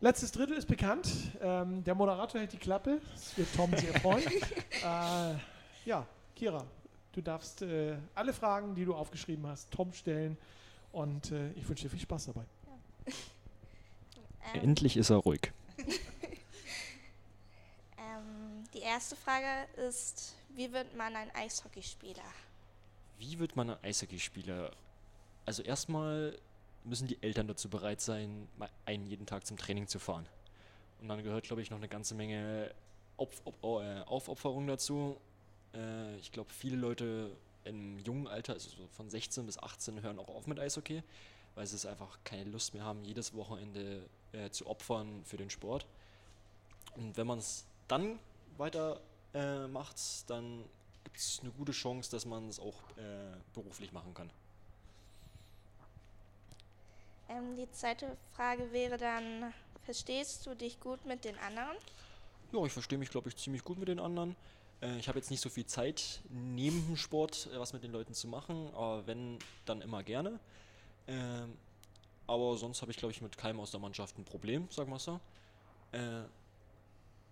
Letztes Drittel ist bekannt. Ähm, der Moderator hält die Klappe. Das wird Tom sehr (laughs) freuen. äh, ja, Kira, du darfst äh, alle Fragen, die du aufgeschrieben hast, Tom stellen und äh, ich wünsche dir viel Spaß dabei. Ähm, Endlich ist er ruhig. (laughs) ähm, die erste Frage ist, wie wird man ein Eishockeyspieler? Wie wird man ein Eishockeyspieler? Also erstmal müssen die Eltern dazu bereit sein, mal einen jeden Tag zum Training zu fahren. Und dann gehört, glaube ich, noch eine ganze Menge Opf Op oh, äh, Aufopferung dazu. Äh, ich glaube, viele Leute im jungen Alter, also so von 16 bis 18, hören auch auf mit Eishockey, weil sie es einfach keine Lust mehr haben, jedes Wochenende äh, zu opfern für den Sport. Und wenn man es dann weiter äh, macht, dann gibt es eine gute Chance, dass man es auch äh, beruflich machen kann. Ähm, die zweite Frage wäre dann, verstehst du dich gut mit den anderen? Ja, ich verstehe mich, glaube ich, ziemlich gut mit den anderen. Äh, ich habe jetzt nicht so viel Zeit, neben dem Sport äh, was mit den Leuten zu machen, aber wenn, dann immer gerne. Ähm, aber sonst habe ich, glaube ich, mit keinem aus der Mannschaft ein Problem, sagen wir so. Äh,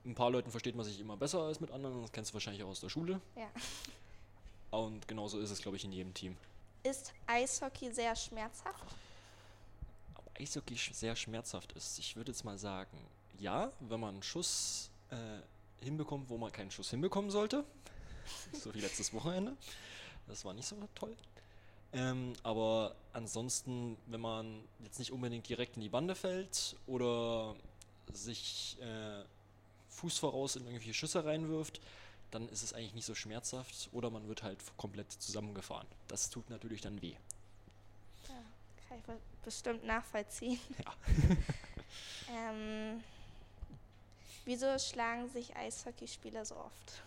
ein paar Leuten versteht man sich immer besser als mit anderen, das kennst du wahrscheinlich auch aus der Schule. Ja. Und genauso ist es, glaube ich, in jedem Team. Ist Eishockey sehr schmerzhaft? Eishockey sehr schmerzhaft ist, ich würde jetzt mal sagen, ja, wenn man einen Schuss äh, hinbekommt, wo man keinen Schuss hinbekommen sollte. (laughs) so wie letztes Wochenende. Das war nicht so toll. Ähm, aber ansonsten, wenn man jetzt nicht unbedingt direkt in die Bande fällt oder sich äh, Fuß voraus in irgendwelche Schüsse reinwirft, dann ist es eigentlich nicht so schmerzhaft oder man wird halt komplett zusammengefahren. Das tut natürlich dann weh. Kann ich be- bestimmt nachvollziehen. (laughs) Ja. (laughs) ähm, wieso schlagen sich Eishockeyspieler so oft?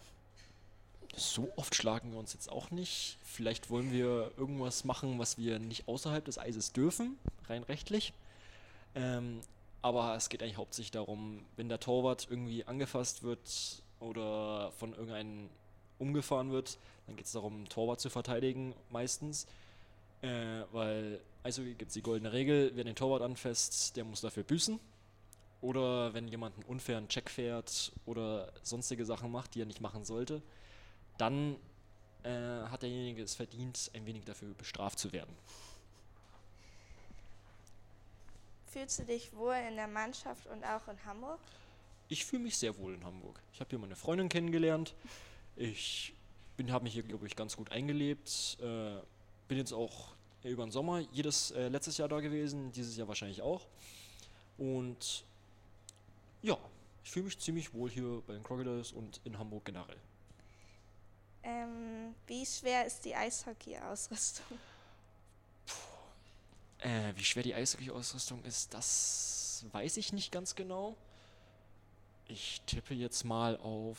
So oft schlagen wir uns jetzt auch nicht. Vielleicht wollen wir irgendwas machen, was wir nicht außerhalb des Eises dürfen, rein rechtlich. Ähm, aber es geht eigentlich hauptsächlich darum, wenn der Torwart irgendwie angefasst wird oder von irgendeinem umgefahren wird, dann geht es darum, Torwart zu verteidigen meistens. Äh, weil also gibt es die goldene Regel, wer den Torwart anfasst, der muss dafür büßen. Oder wenn jemand einen unfairen Check fährt oder sonstige Sachen macht, die er nicht machen sollte, dann äh, hat derjenige es verdient, ein wenig dafür bestraft zu werden. Fühlst du dich wohl in der Mannschaft und auch in Hamburg? Ich fühle mich sehr wohl in Hamburg. Ich habe hier meine Freundin kennengelernt. Ich habe mich hier, glaube ich, ganz gut eingelebt. Äh, bin jetzt auch über den Sommer jedes äh, letztes Jahr da gewesen, dieses Jahr wahrscheinlich auch. Und ja, ich fühle mich ziemlich wohl hier bei den Crocodiles und in Hamburg generell. Ähm, wie schwer ist die Eishockey-Ausrüstung? Äh, wie schwer die Eishockey-Ausrüstung ist, das weiß ich nicht ganz genau. Ich tippe jetzt mal auf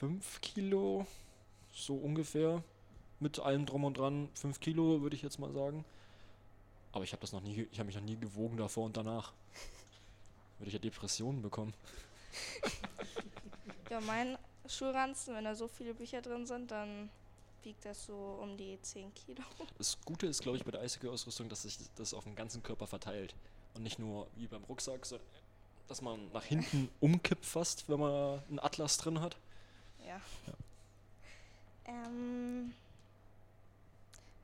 5 Kilo, so ungefähr. Mit allem drum und dran 5 Kilo, würde ich jetzt mal sagen. Aber ich habe das noch nie, ich habe mich noch nie gewogen davor und danach. Würde ich ja Depressionen bekommen. (laughs) Ja, mein Schulranzen, wenn da so viele Bücher drin sind, dann wiegt das so um die 10 Kilo. Das Gute ist, glaube ich, bei der Eishockey-Ausrüstung, dass sich das auf den ganzen Körper verteilt. Und nicht nur wie beim Rucksack, so, dass man nach hinten (laughs) umkippt fast, wenn man einen Atlas drin hat. Ja. Ähm,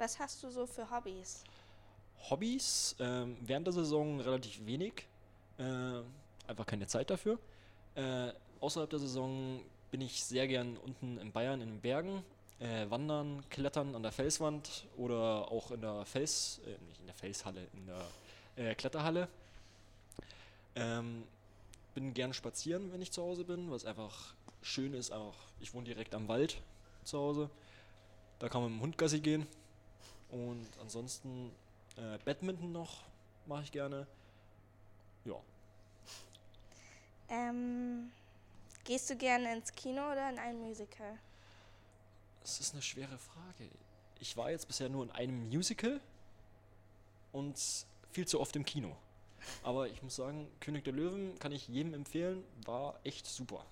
was hast du so für Hobbys? Hobbys, ähm, während der Saison relativ wenig. Äh, einfach keine Zeit dafür. Äh, außerhalb der Saison bin ich sehr gern unten in Bayern in den Bergen. Äh, wandern, klettern an der Felswand oder auch in der Fels, äh, nicht in der Felshalle, in der äh, Kletterhalle. Ähm, bin gern spazieren, wenn ich zu Hause bin, was einfach schön ist. Auch ich wohne direkt am Wald zu Hause. Da kann man mit dem Hund Gassi gehen. Und ansonsten äh, Badminton noch mache ich gerne. Ja, Ähm, gehst du gerne ins Kino oder in ein Musical? das ist eine schwere Frage. Ich war jetzt bisher nur in einem Musical und viel zu oft im Kino. Aber ich muss sagen, König der Löwen kann ich jedem empfehlen, war echt super.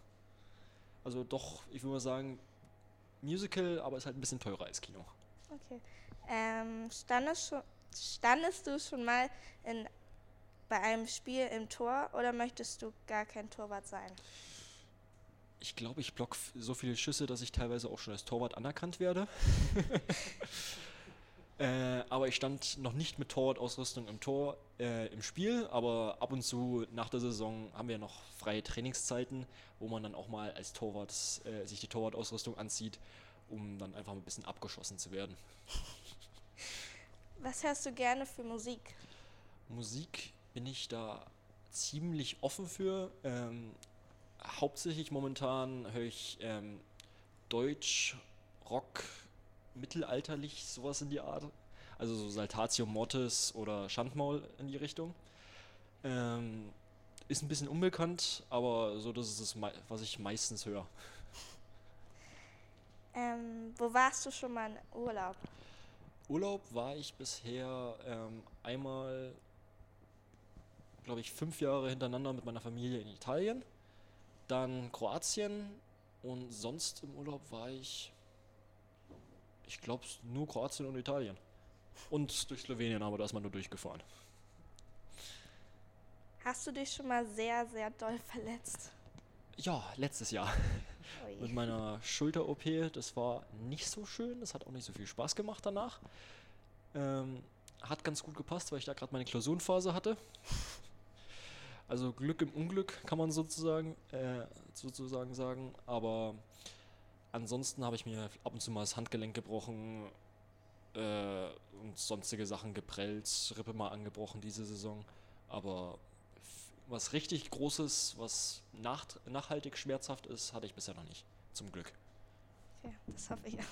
Also doch, ich würde mal sagen, Musical, aber ist halt ein bisschen teurer als Kino. Okay. Ähm, standest, schon, standest du schon mal in, bei einem Spiel im Tor oder möchtest du gar kein Torwart sein? Ich glaube, ich block so viele Schüsse, dass ich teilweise auch schon als Torwart anerkannt werde. (laughs) äh, aber ich stand noch nicht mit Torwart-Ausrüstung im Tor äh, im Spiel, aber ab und zu nach der Saison haben wir noch freie Trainingszeiten, wo man dann auch mal als Torwart äh, sich die Torwart-Ausrüstung anzieht, um dann einfach ein bisschen abgeschossen zu werden. Was hörst du gerne für Musik? Musik bin ich da ziemlich offen für. Ähm, hauptsächlich momentan höre ich ähm, Deutsch, Rock, mittelalterlich, sowas in die Art. Also so Saltatio Mortis oder Schandmaul in die Richtung. Ähm, ist ein bisschen unbekannt, aber so das ist es, was ich meistens höre. Ähm, wo warst du schon mal in Urlaub? Urlaub war ich bisher ähm, einmal, glaube ich, fünf Jahre hintereinander mit meiner Familie in Italien, dann Kroatien und sonst im Urlaub war ich, ich glaube, nur Kroatien und Italien. Und durch Slowenien, aber da ist man nur durchgefahren. Hast du dich schon mal sehr, sehr doll verletzt? Ja, letztes Jahr. Mit meiner Schulter-OP. Das war nicht so schön. Das hat auch nicht so viel Spaß gemacht danach. Ähm, hat ganz gut gepasst, weil ich da gerade meine Klausurenphase hatte. Also Glück im Unglück kann man sozusagen, äh, sozusagen sagen. Aber ansonsten habe ich mir ab und zu mal das Handgelenk gebrochen äh, und sonstige Sachen geprellt, Rippe mal angebrochen diese Saison. Aber was richtig Großes, was nach, nachhaltig schmerzhaft ist, hatte ich bisher noch nicht. Zum Glück. Okay, das hoffe ich auch.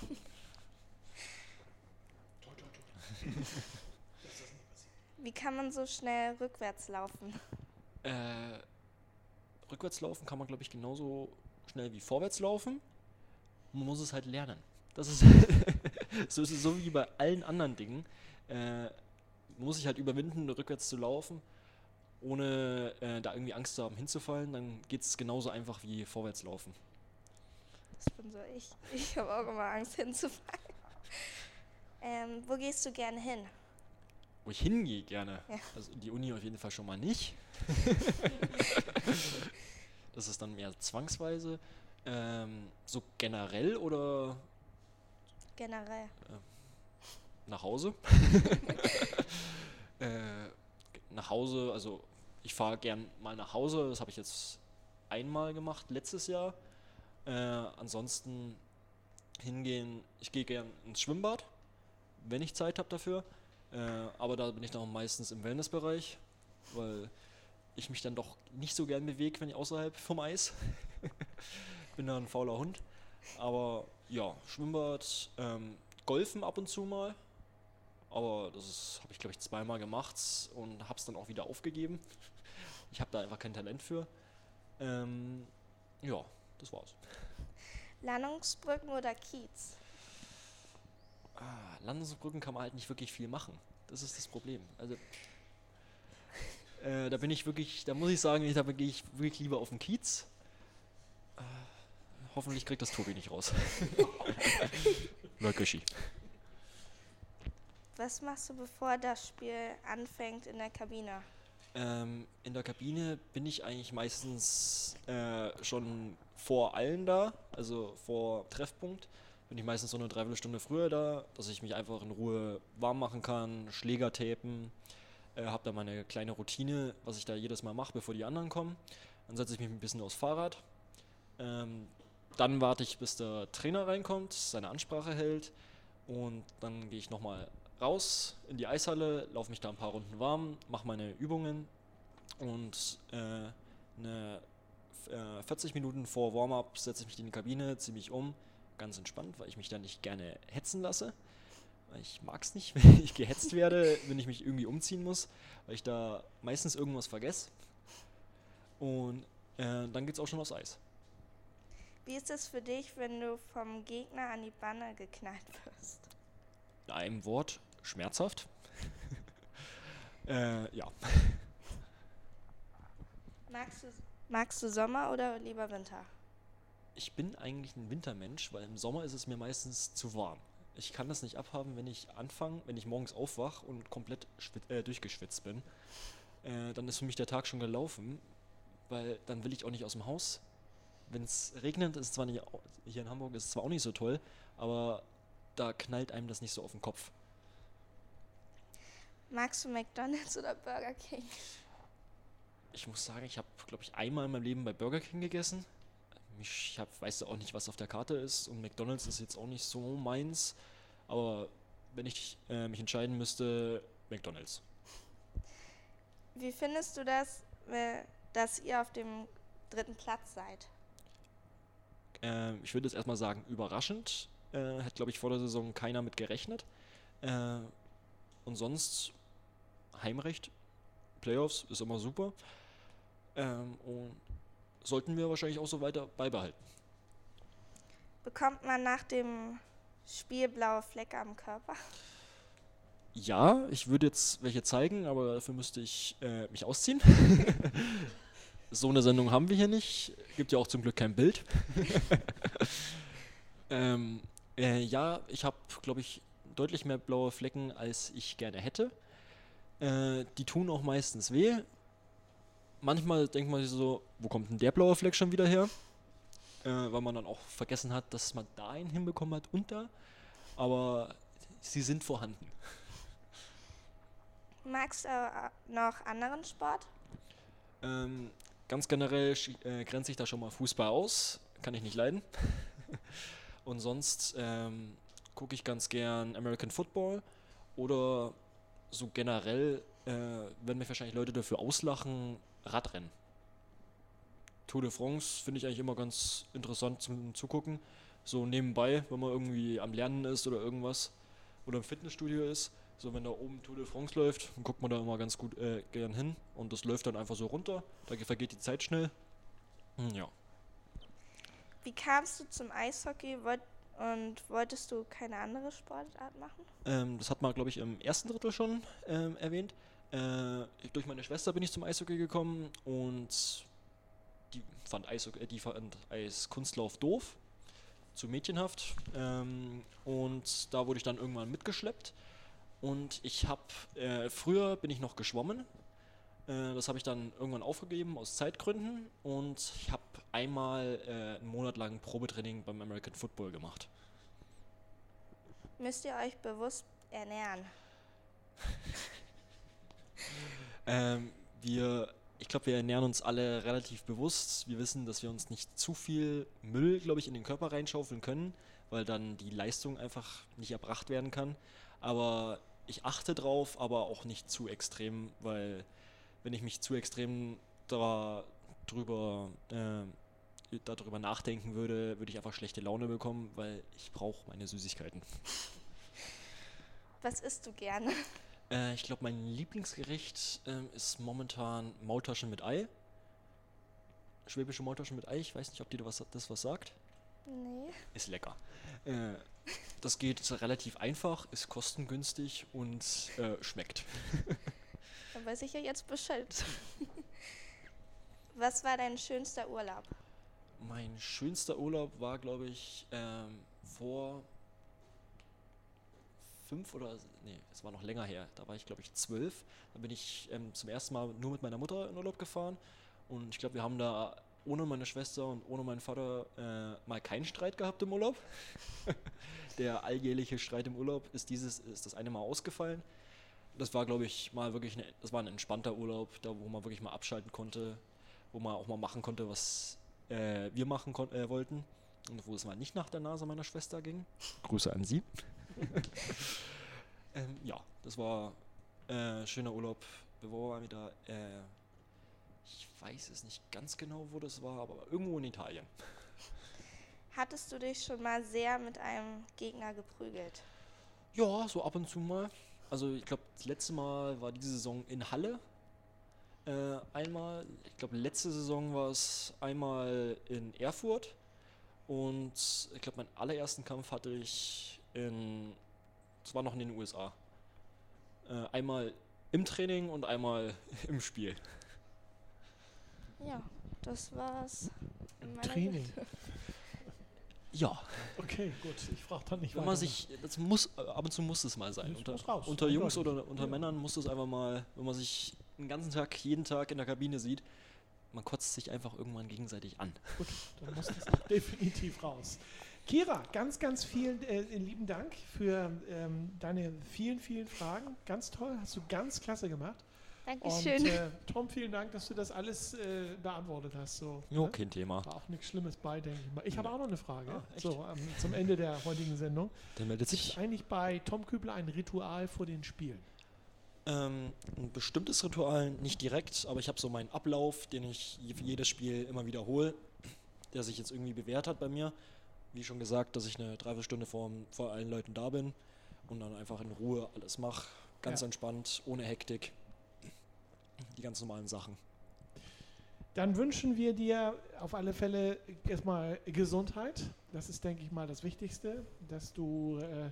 Wie kann man so schnell rückwärts laufen? Äh, rückwärts laufen kann man, glaube ich, genauso schnell wie vorwärts laufen. Man muss es halt lernen. Das ist (laughs) so ist es so wie bei allen anderen Dingen. Äh, man muss sich halt überwinden, rückwärts zu laufen, ohne äh, da irgendwie Angst zu haben, hinzufallen. Dann geht es genauso einfach wie vorwärts laufen. Das bin so ich. Ich habe auch immer Angst hinzufallen. (laughs) Ähm, wo gehst du gerne hin? Wo ich hingehe gerne. Ja. Also die Uni auf jeden Fall schon mal nicht. (laughs) das ist dann mehr zwangsweise. Ähm, so generell oder Generell. nach Hause. (laughs) äh, nach Hause, also ich fahre gern mal nach Hause, das habe ich jetzt einmal gemacht, letztes Jahr. Äh, ansonsten hingehen, ich gehe gern ins Schwimmbad, wenn ich Zeit habe dafür. Äh, aber da bin ich dann meistens im Wellnessbereich, weil ich mich dann doch nicht so gern bewege, wenn ich außerhalb vom Eis. (laughs) bin da ein fauler Hund. Aber ja, Schwimmbad, ähm, Golfen ab und zu mal. Aber das habe ich, glaube ich, zweimal gemacht und habe es dann auch wieder aufgegeben. Ich habe da einfach kein Talent für. Ähm, ja, das war's. Landungsbrücken oder Kiez? Ah, Landungsbrücken kann man halt nicht wirklich viel machen. Das ist das Problem. Also äh, da bin ich wirklich, da muss ich sagen, da gehe ich wirklich lieber auf den Kiez. Äh, hoffentlich kriegt das Tobi nicht raus. (laughs) Oder Göschi. Was machst du, bevor das Spiel anfängt in der Kabine? Ähm, in der Kabine bin ich eigentlich meistens äh, schon vor allen da, also vor Treffpunkt. Bin ich meistens so eine Dreiviertelstunde früher da, dass ich mich einfach in Ruhe warm machen kann, Schläger tapen, äh, habe da meine kleine Routine, was ich da jedes Mal mache, bevor die anderen kommen. Dann setze ich mich ein bisschen aufs Fahrrad. Ähm, dann warte ich, bis der Trainer reinkommt, seine Ansprache hält und dann gehe ich nochmal raus in die Eishalle, laufe mich da ein paar Runden warm, mache meine Übungen und äh, eine, äh, 40 Minuten vor Warm-up setze ich mich in die Kabine, ziehe mich um, ganz entspannt, weil ich mich da nicht gerne hetzen lasse. Ich mag es nicht, (laughs) wenn ich gehetzt werde, wenn ich mich irgendwie umziehen muss, weil ich da meistens irgendwas vergesse. Und äh, dann geht es auch schon aufs Eis. Wie ist es für dich, wenn du vom Gegner an die Banne geknallt wirst? In einem Wort, schmerzhaft. (laughs) äh, ja. Magst du, magst du Sommer oder lieber Winter? Ich bin eigentlich ein Wintermensch, weil im Sommer ist es mir meistens zu warm. Ich kann das nicht abhaben, wenn ich anfange, wenn ich morgens aufwach und komplett äh, durchgeschwitzt bin. Äh, dann ist für mich der Tag schon gelaufen, weil dann will ich auch nicht aus dem Haus. Wenn es regnet, ist es zwar nicht, hier in Hamburg ist es zwar auch nicht so toll, aber da knallt einem das nicht so auf den Kopf. Magst du McDonald's oder Burger King? Ich muss sagen, ich habe, glaube ich, einmal in meinem Leben bei Burger King gegessen. Ich hab, weiß auch nicht, was auf der Karte ist und McDonald's ist jetzt auch nicht so meins. Aber wenn ich äh, mich entscheiden müsste, McDonald's. Wie findest du das, äh, dass ihr auf dem dritten Platz seid? Äh, ich würde jetzt erstmal sagen, überraschend. Äh, hat, glaube ich, vor der Saison keiner mit gerechnet. Äh, und sonst Heimrecht, Playoffs ist immer super. Ähm, und sollten wir wahrscheinlich auch so weiter beibehalten. Bekommt man nach dem Spiel blaue Flecke am Körper? Ja, ich würde jetzt welche zeigen, aber dafür müsste ich äh, mich ausziehen. (laughs) so eine Sendung haben wir hier nicht. Gibt ja auch zum Glück kein Bild. (laughs) ähm, äh, ja, ich habe, glaube ich, deutlich mehr blaue Flecken, als ich gerne hätte. Äh, die tun auch meistens weh. Manchmal denkt man sich so, wo kommt denn der blaue Fleck schon wieder her? Äh, weil man dann auch vergessen hat, dass man da einen hinbekommen hat und da. Aber sie sind vorhanden. Magst du äh, noch anderen Sport? Ähm, ganz generell äh, grenze ich da schon mal Fußball aus. Kann ich nicht leiden. (laughs) und sonst ähm, gucke ich ganz gern American Football oder so generell, äh, werden mich wahrscheinlich Leute dafür auslachen, Radrennen. Tour de France finde ich eigentlich immer ganz interessant zum Zugucken. So nebenbei, wenn man irgendwie am Lernen ist oder irgendwas oder im Fitnessstudio ist. So wenn da oben Tour de France läuft, dann guckt man da immer ganz gut äh, gern hin und das läuft dann einfach so runter. Da vergeht die Zeit schnell. Hm, ja. Wie kamst du zum Eishockey? Wollt, und wolltest du keine andere Sportart machen? Ähm, das hat man, glaube ich, im ersten Drittel schon ähm, erwähnt. Äh, durch meine Schwester bin ich zum Eishockey gekommen und die fand, Eishockey, die fand Eiskunstlauf doof, zu mädchenhaft. Ähm, und da wurde ich dann irgendwann mitgeschleppt. Und ich habe, äh, früher bin ich noch geschwommen. Äh, das habe ich dann irgendwann aufgegeben aus Zeitgründen. Und ich habe einmal äh, einen Monat lang Probetraining beim American Football gemacht. Müsst ihr euch bewusst ernähren? (laughs) ähm, wir, ich glaube, wir ernähren uns alle relativ bewusst. Wir wissen, dass wir uns nicht zu viel Müll, glaube ich, in den Körper reinschaufeln können, weil dann die Leistung einfach nicht erbracht werden kann. Aber ich achte drauf, aber auch nicht zu extrem, weil wenn ich mich zu extrem da, drüber, äh, darüber nachdenken würde, würde ich einfach schlechte Laune bekommen, weil ich brauche meine Süßigkeiten. Was isst du gerne? Äh, ich glaube, mein Lieblingsgericht äh, ist momentan Maultaschen mit Ei. Schwäbische Maultaschen mit Ei. Ich weiß nicht, ob dir was, das was sagt. Nee. Ist lecker. Äh, das geht relativ einfach, ist kostengünstig und äh, schmeckt. (laughs) Weiß ich ja jetzt Bescheid. Was war dein schönster Urlaub? Mein schönster Urlaub war, glaube ich, ähm, vor fünf oder nee, es war noch länger her. Da war ich, glaube ich, zwölf. Da bin ich ähm, zum ersten Mal nur mit meiner Mutter in Urlaub gefahren. Und ich glaube, wir haben da ohne meine Schwester und ohne meinen Vater äh, mal keinen Streit gehabt im Urlaub. (laughs) Der alljährliche Streit im Urlaub ist dieses, ist das eine Mal ausgefallen. Das war, glaube ich, mal wirklich, eine, das war ein entspannter Urlaub, da wo man wirklich mal abschalten konnte, wo man auch mal machen konnte, was äh, wir machen äh, wollten und wo es mal nicht nach der Nase meiner Schwester ging. Grüße an sie. (laughs) ähm, ja, das war äh, schöner Urlaub. Wir waren wieder, äh, ich weiß es nicht ganz genau, wo das war, aber irgendwo in Italien. Hattest du dich schon mal sehr mit einem Gegner geprügelt? Ja, so ab und zu mal. Also ich glaube, das letzte Mal war diese Saison in Halle. Äh, einmal, ich glaube, letzte Saison war es einmal in Erfurt. Und ich glaube, meinen allerersten Kampf hatte ich in, das war noch in den USA. Äh, einmal im Training und einmal (laughs) im Spiel. Ja, das war's. in meiner Training. Ja, Okay, gut. Ich frage dann nicht wenn weiter man sich, das muss, äh, ab und zu muss es mal sein. Unter, unter Jungs oder unter Ja. Männern muss es einfach mal, wenn man sich den ganzen Tag, jeden Tag in der Kabine sieht, man kotzt sich einfach irgendwann gegenseitig an. Gut, dann muss das (laughs) definitiv raus. Kira, ganz, ganz vielen äh, lieben Dank für ähm, deine vielen, vielen Fragen. Ganz toll, hast du ganz klasse gemacht. Und Dankeschön. äh, (laughs) Tom, vielen Dank, dass du das alles äh, beantwortet hast. So, Jo, ne? kein Thema. War auch nichts Schlimmes bei, denke ich mal. Ich habe auch noch eine Frage. Ah, so, ähm, zum Ende der heutigen Sendung. Dann meldet Gibt es sich eigentlich bei Tom Kübler ein Ritual vor den Spielen? ähm, ein bestimmtes Ritual, nicht direkt, aber ich habe so meinen Ablauf, den ich jedes Spiel immer wiederhole, der sich jetzt irgendwie bewährt hat bei mir. Wie schon gesagt, dass ich eine Dreiviertelstunde vor, vor allen Leuten da bin und dann einfach in Ruhe alles mache, ganz Ja. entspannt, ohne Hektik. Die ganz normalen Sachen. Dann wünschen wir dir auf alle Fälle erstmal Gesundheit. Das ist, denke ich mal, das Wichtigste, dass du äh,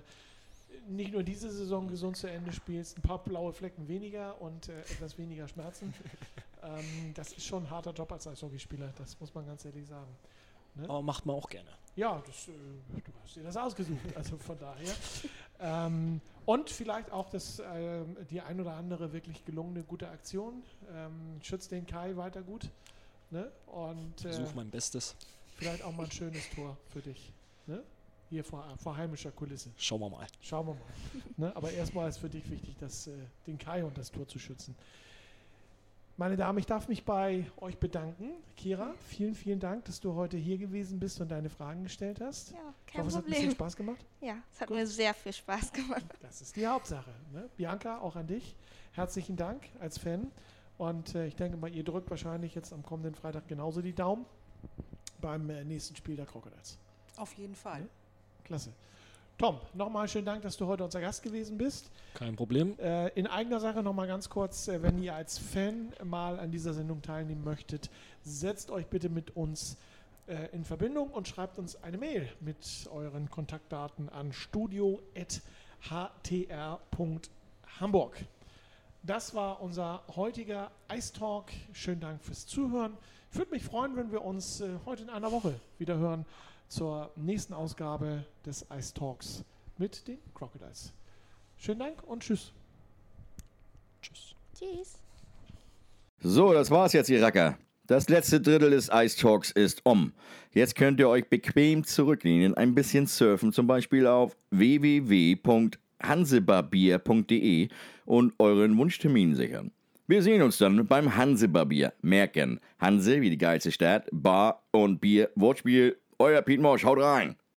nicht nur diese Saison gesund zu Ende spielst, ein paar blaue Flecken weniger und äh, etwas weniger Schmerzen. (laughs) ähm, das ist schon ein harter Job als Eishockeyspieler, das muss man ganz ehrlich sagen. Aber macht man auch gerne. Ja, das, äh, du hast dir das ausgesucht, also von daher. (laughs) Ähm, und vielleicht auch das, ähm, die ein oder andere wirklich gelungene gute Aktion. Ähm, schützt den Kai weiter gut. Ne? Und äh, Versuche mein Bestes. vielleicht auch mal ein schönes Tor für dich. Ne? Hier vor, vor heimischer Kulisse. Schauen wir mal. Schauen wir mal. ne? Aber erstmal ist für dich wichtig, das, äh, den Kai und das Tor zu schützen. Meine Damen, ich darf mich bei euch bedanken. Kira, vielen, vielen Dank, dass du heute hier gewesen bist und deine Fragen gestellt hast. Ja, Ich kein hoffe, es hat ein bisschen Problem. Spaß gemacht. Ja, es hat mir sehr viel Spaß gemacht. Das ist die Hauptsache. Ne? Bianca, auch an dich. Herzlichen Dank als Fan. Und äh, ich denke mal, ihr drückt wahrscheinlich jetzt am kommenden Freitag genauso die Daumen beim äh, nächsten Spiel der Crocodiles. Auf jeden Fall. Ja. Klasse. Tom, nochmal schönen Dank, dass du heute unser Gast gewesen bist. Kein Problem. Äh, in eigener Sache nochmal ganz kurz, äh, wenn ihr als Fan mal an dieser Sendung teilnehmen möchtet, setzt euch bitte mit uns äh, in Verbindung und schreibt uns eine Mail mit euren Kontaktdaten an studio.htr.hamburg. Das war unser heutiger Ice Talk. Schönen Dank fürs Zuhören. Ich würde mich freuen, wenn wir uns äh, heute in einer Woche wieder hören zur nächsten Ausgabe des Ice Talks mit den Crocodiles. Schönen Dank und tschüss. Tschüss. Tschüss. So, das war's jetzt, ihr Racker. Das letzte Drittel des Ice Talks ist um. Jetzt könnt ihr euch bequem zurücklehnen, ein bisschen surfen, zum Beispiel auf www.hansebarbier.de und euren Wunschtermin sichern. Wir sehen uns dann beim Hansebarbier. Merken, Hanse wie die geilste Stadt, Bar und Bier, Wortspiel. Euer Piet Morsch, haut rein!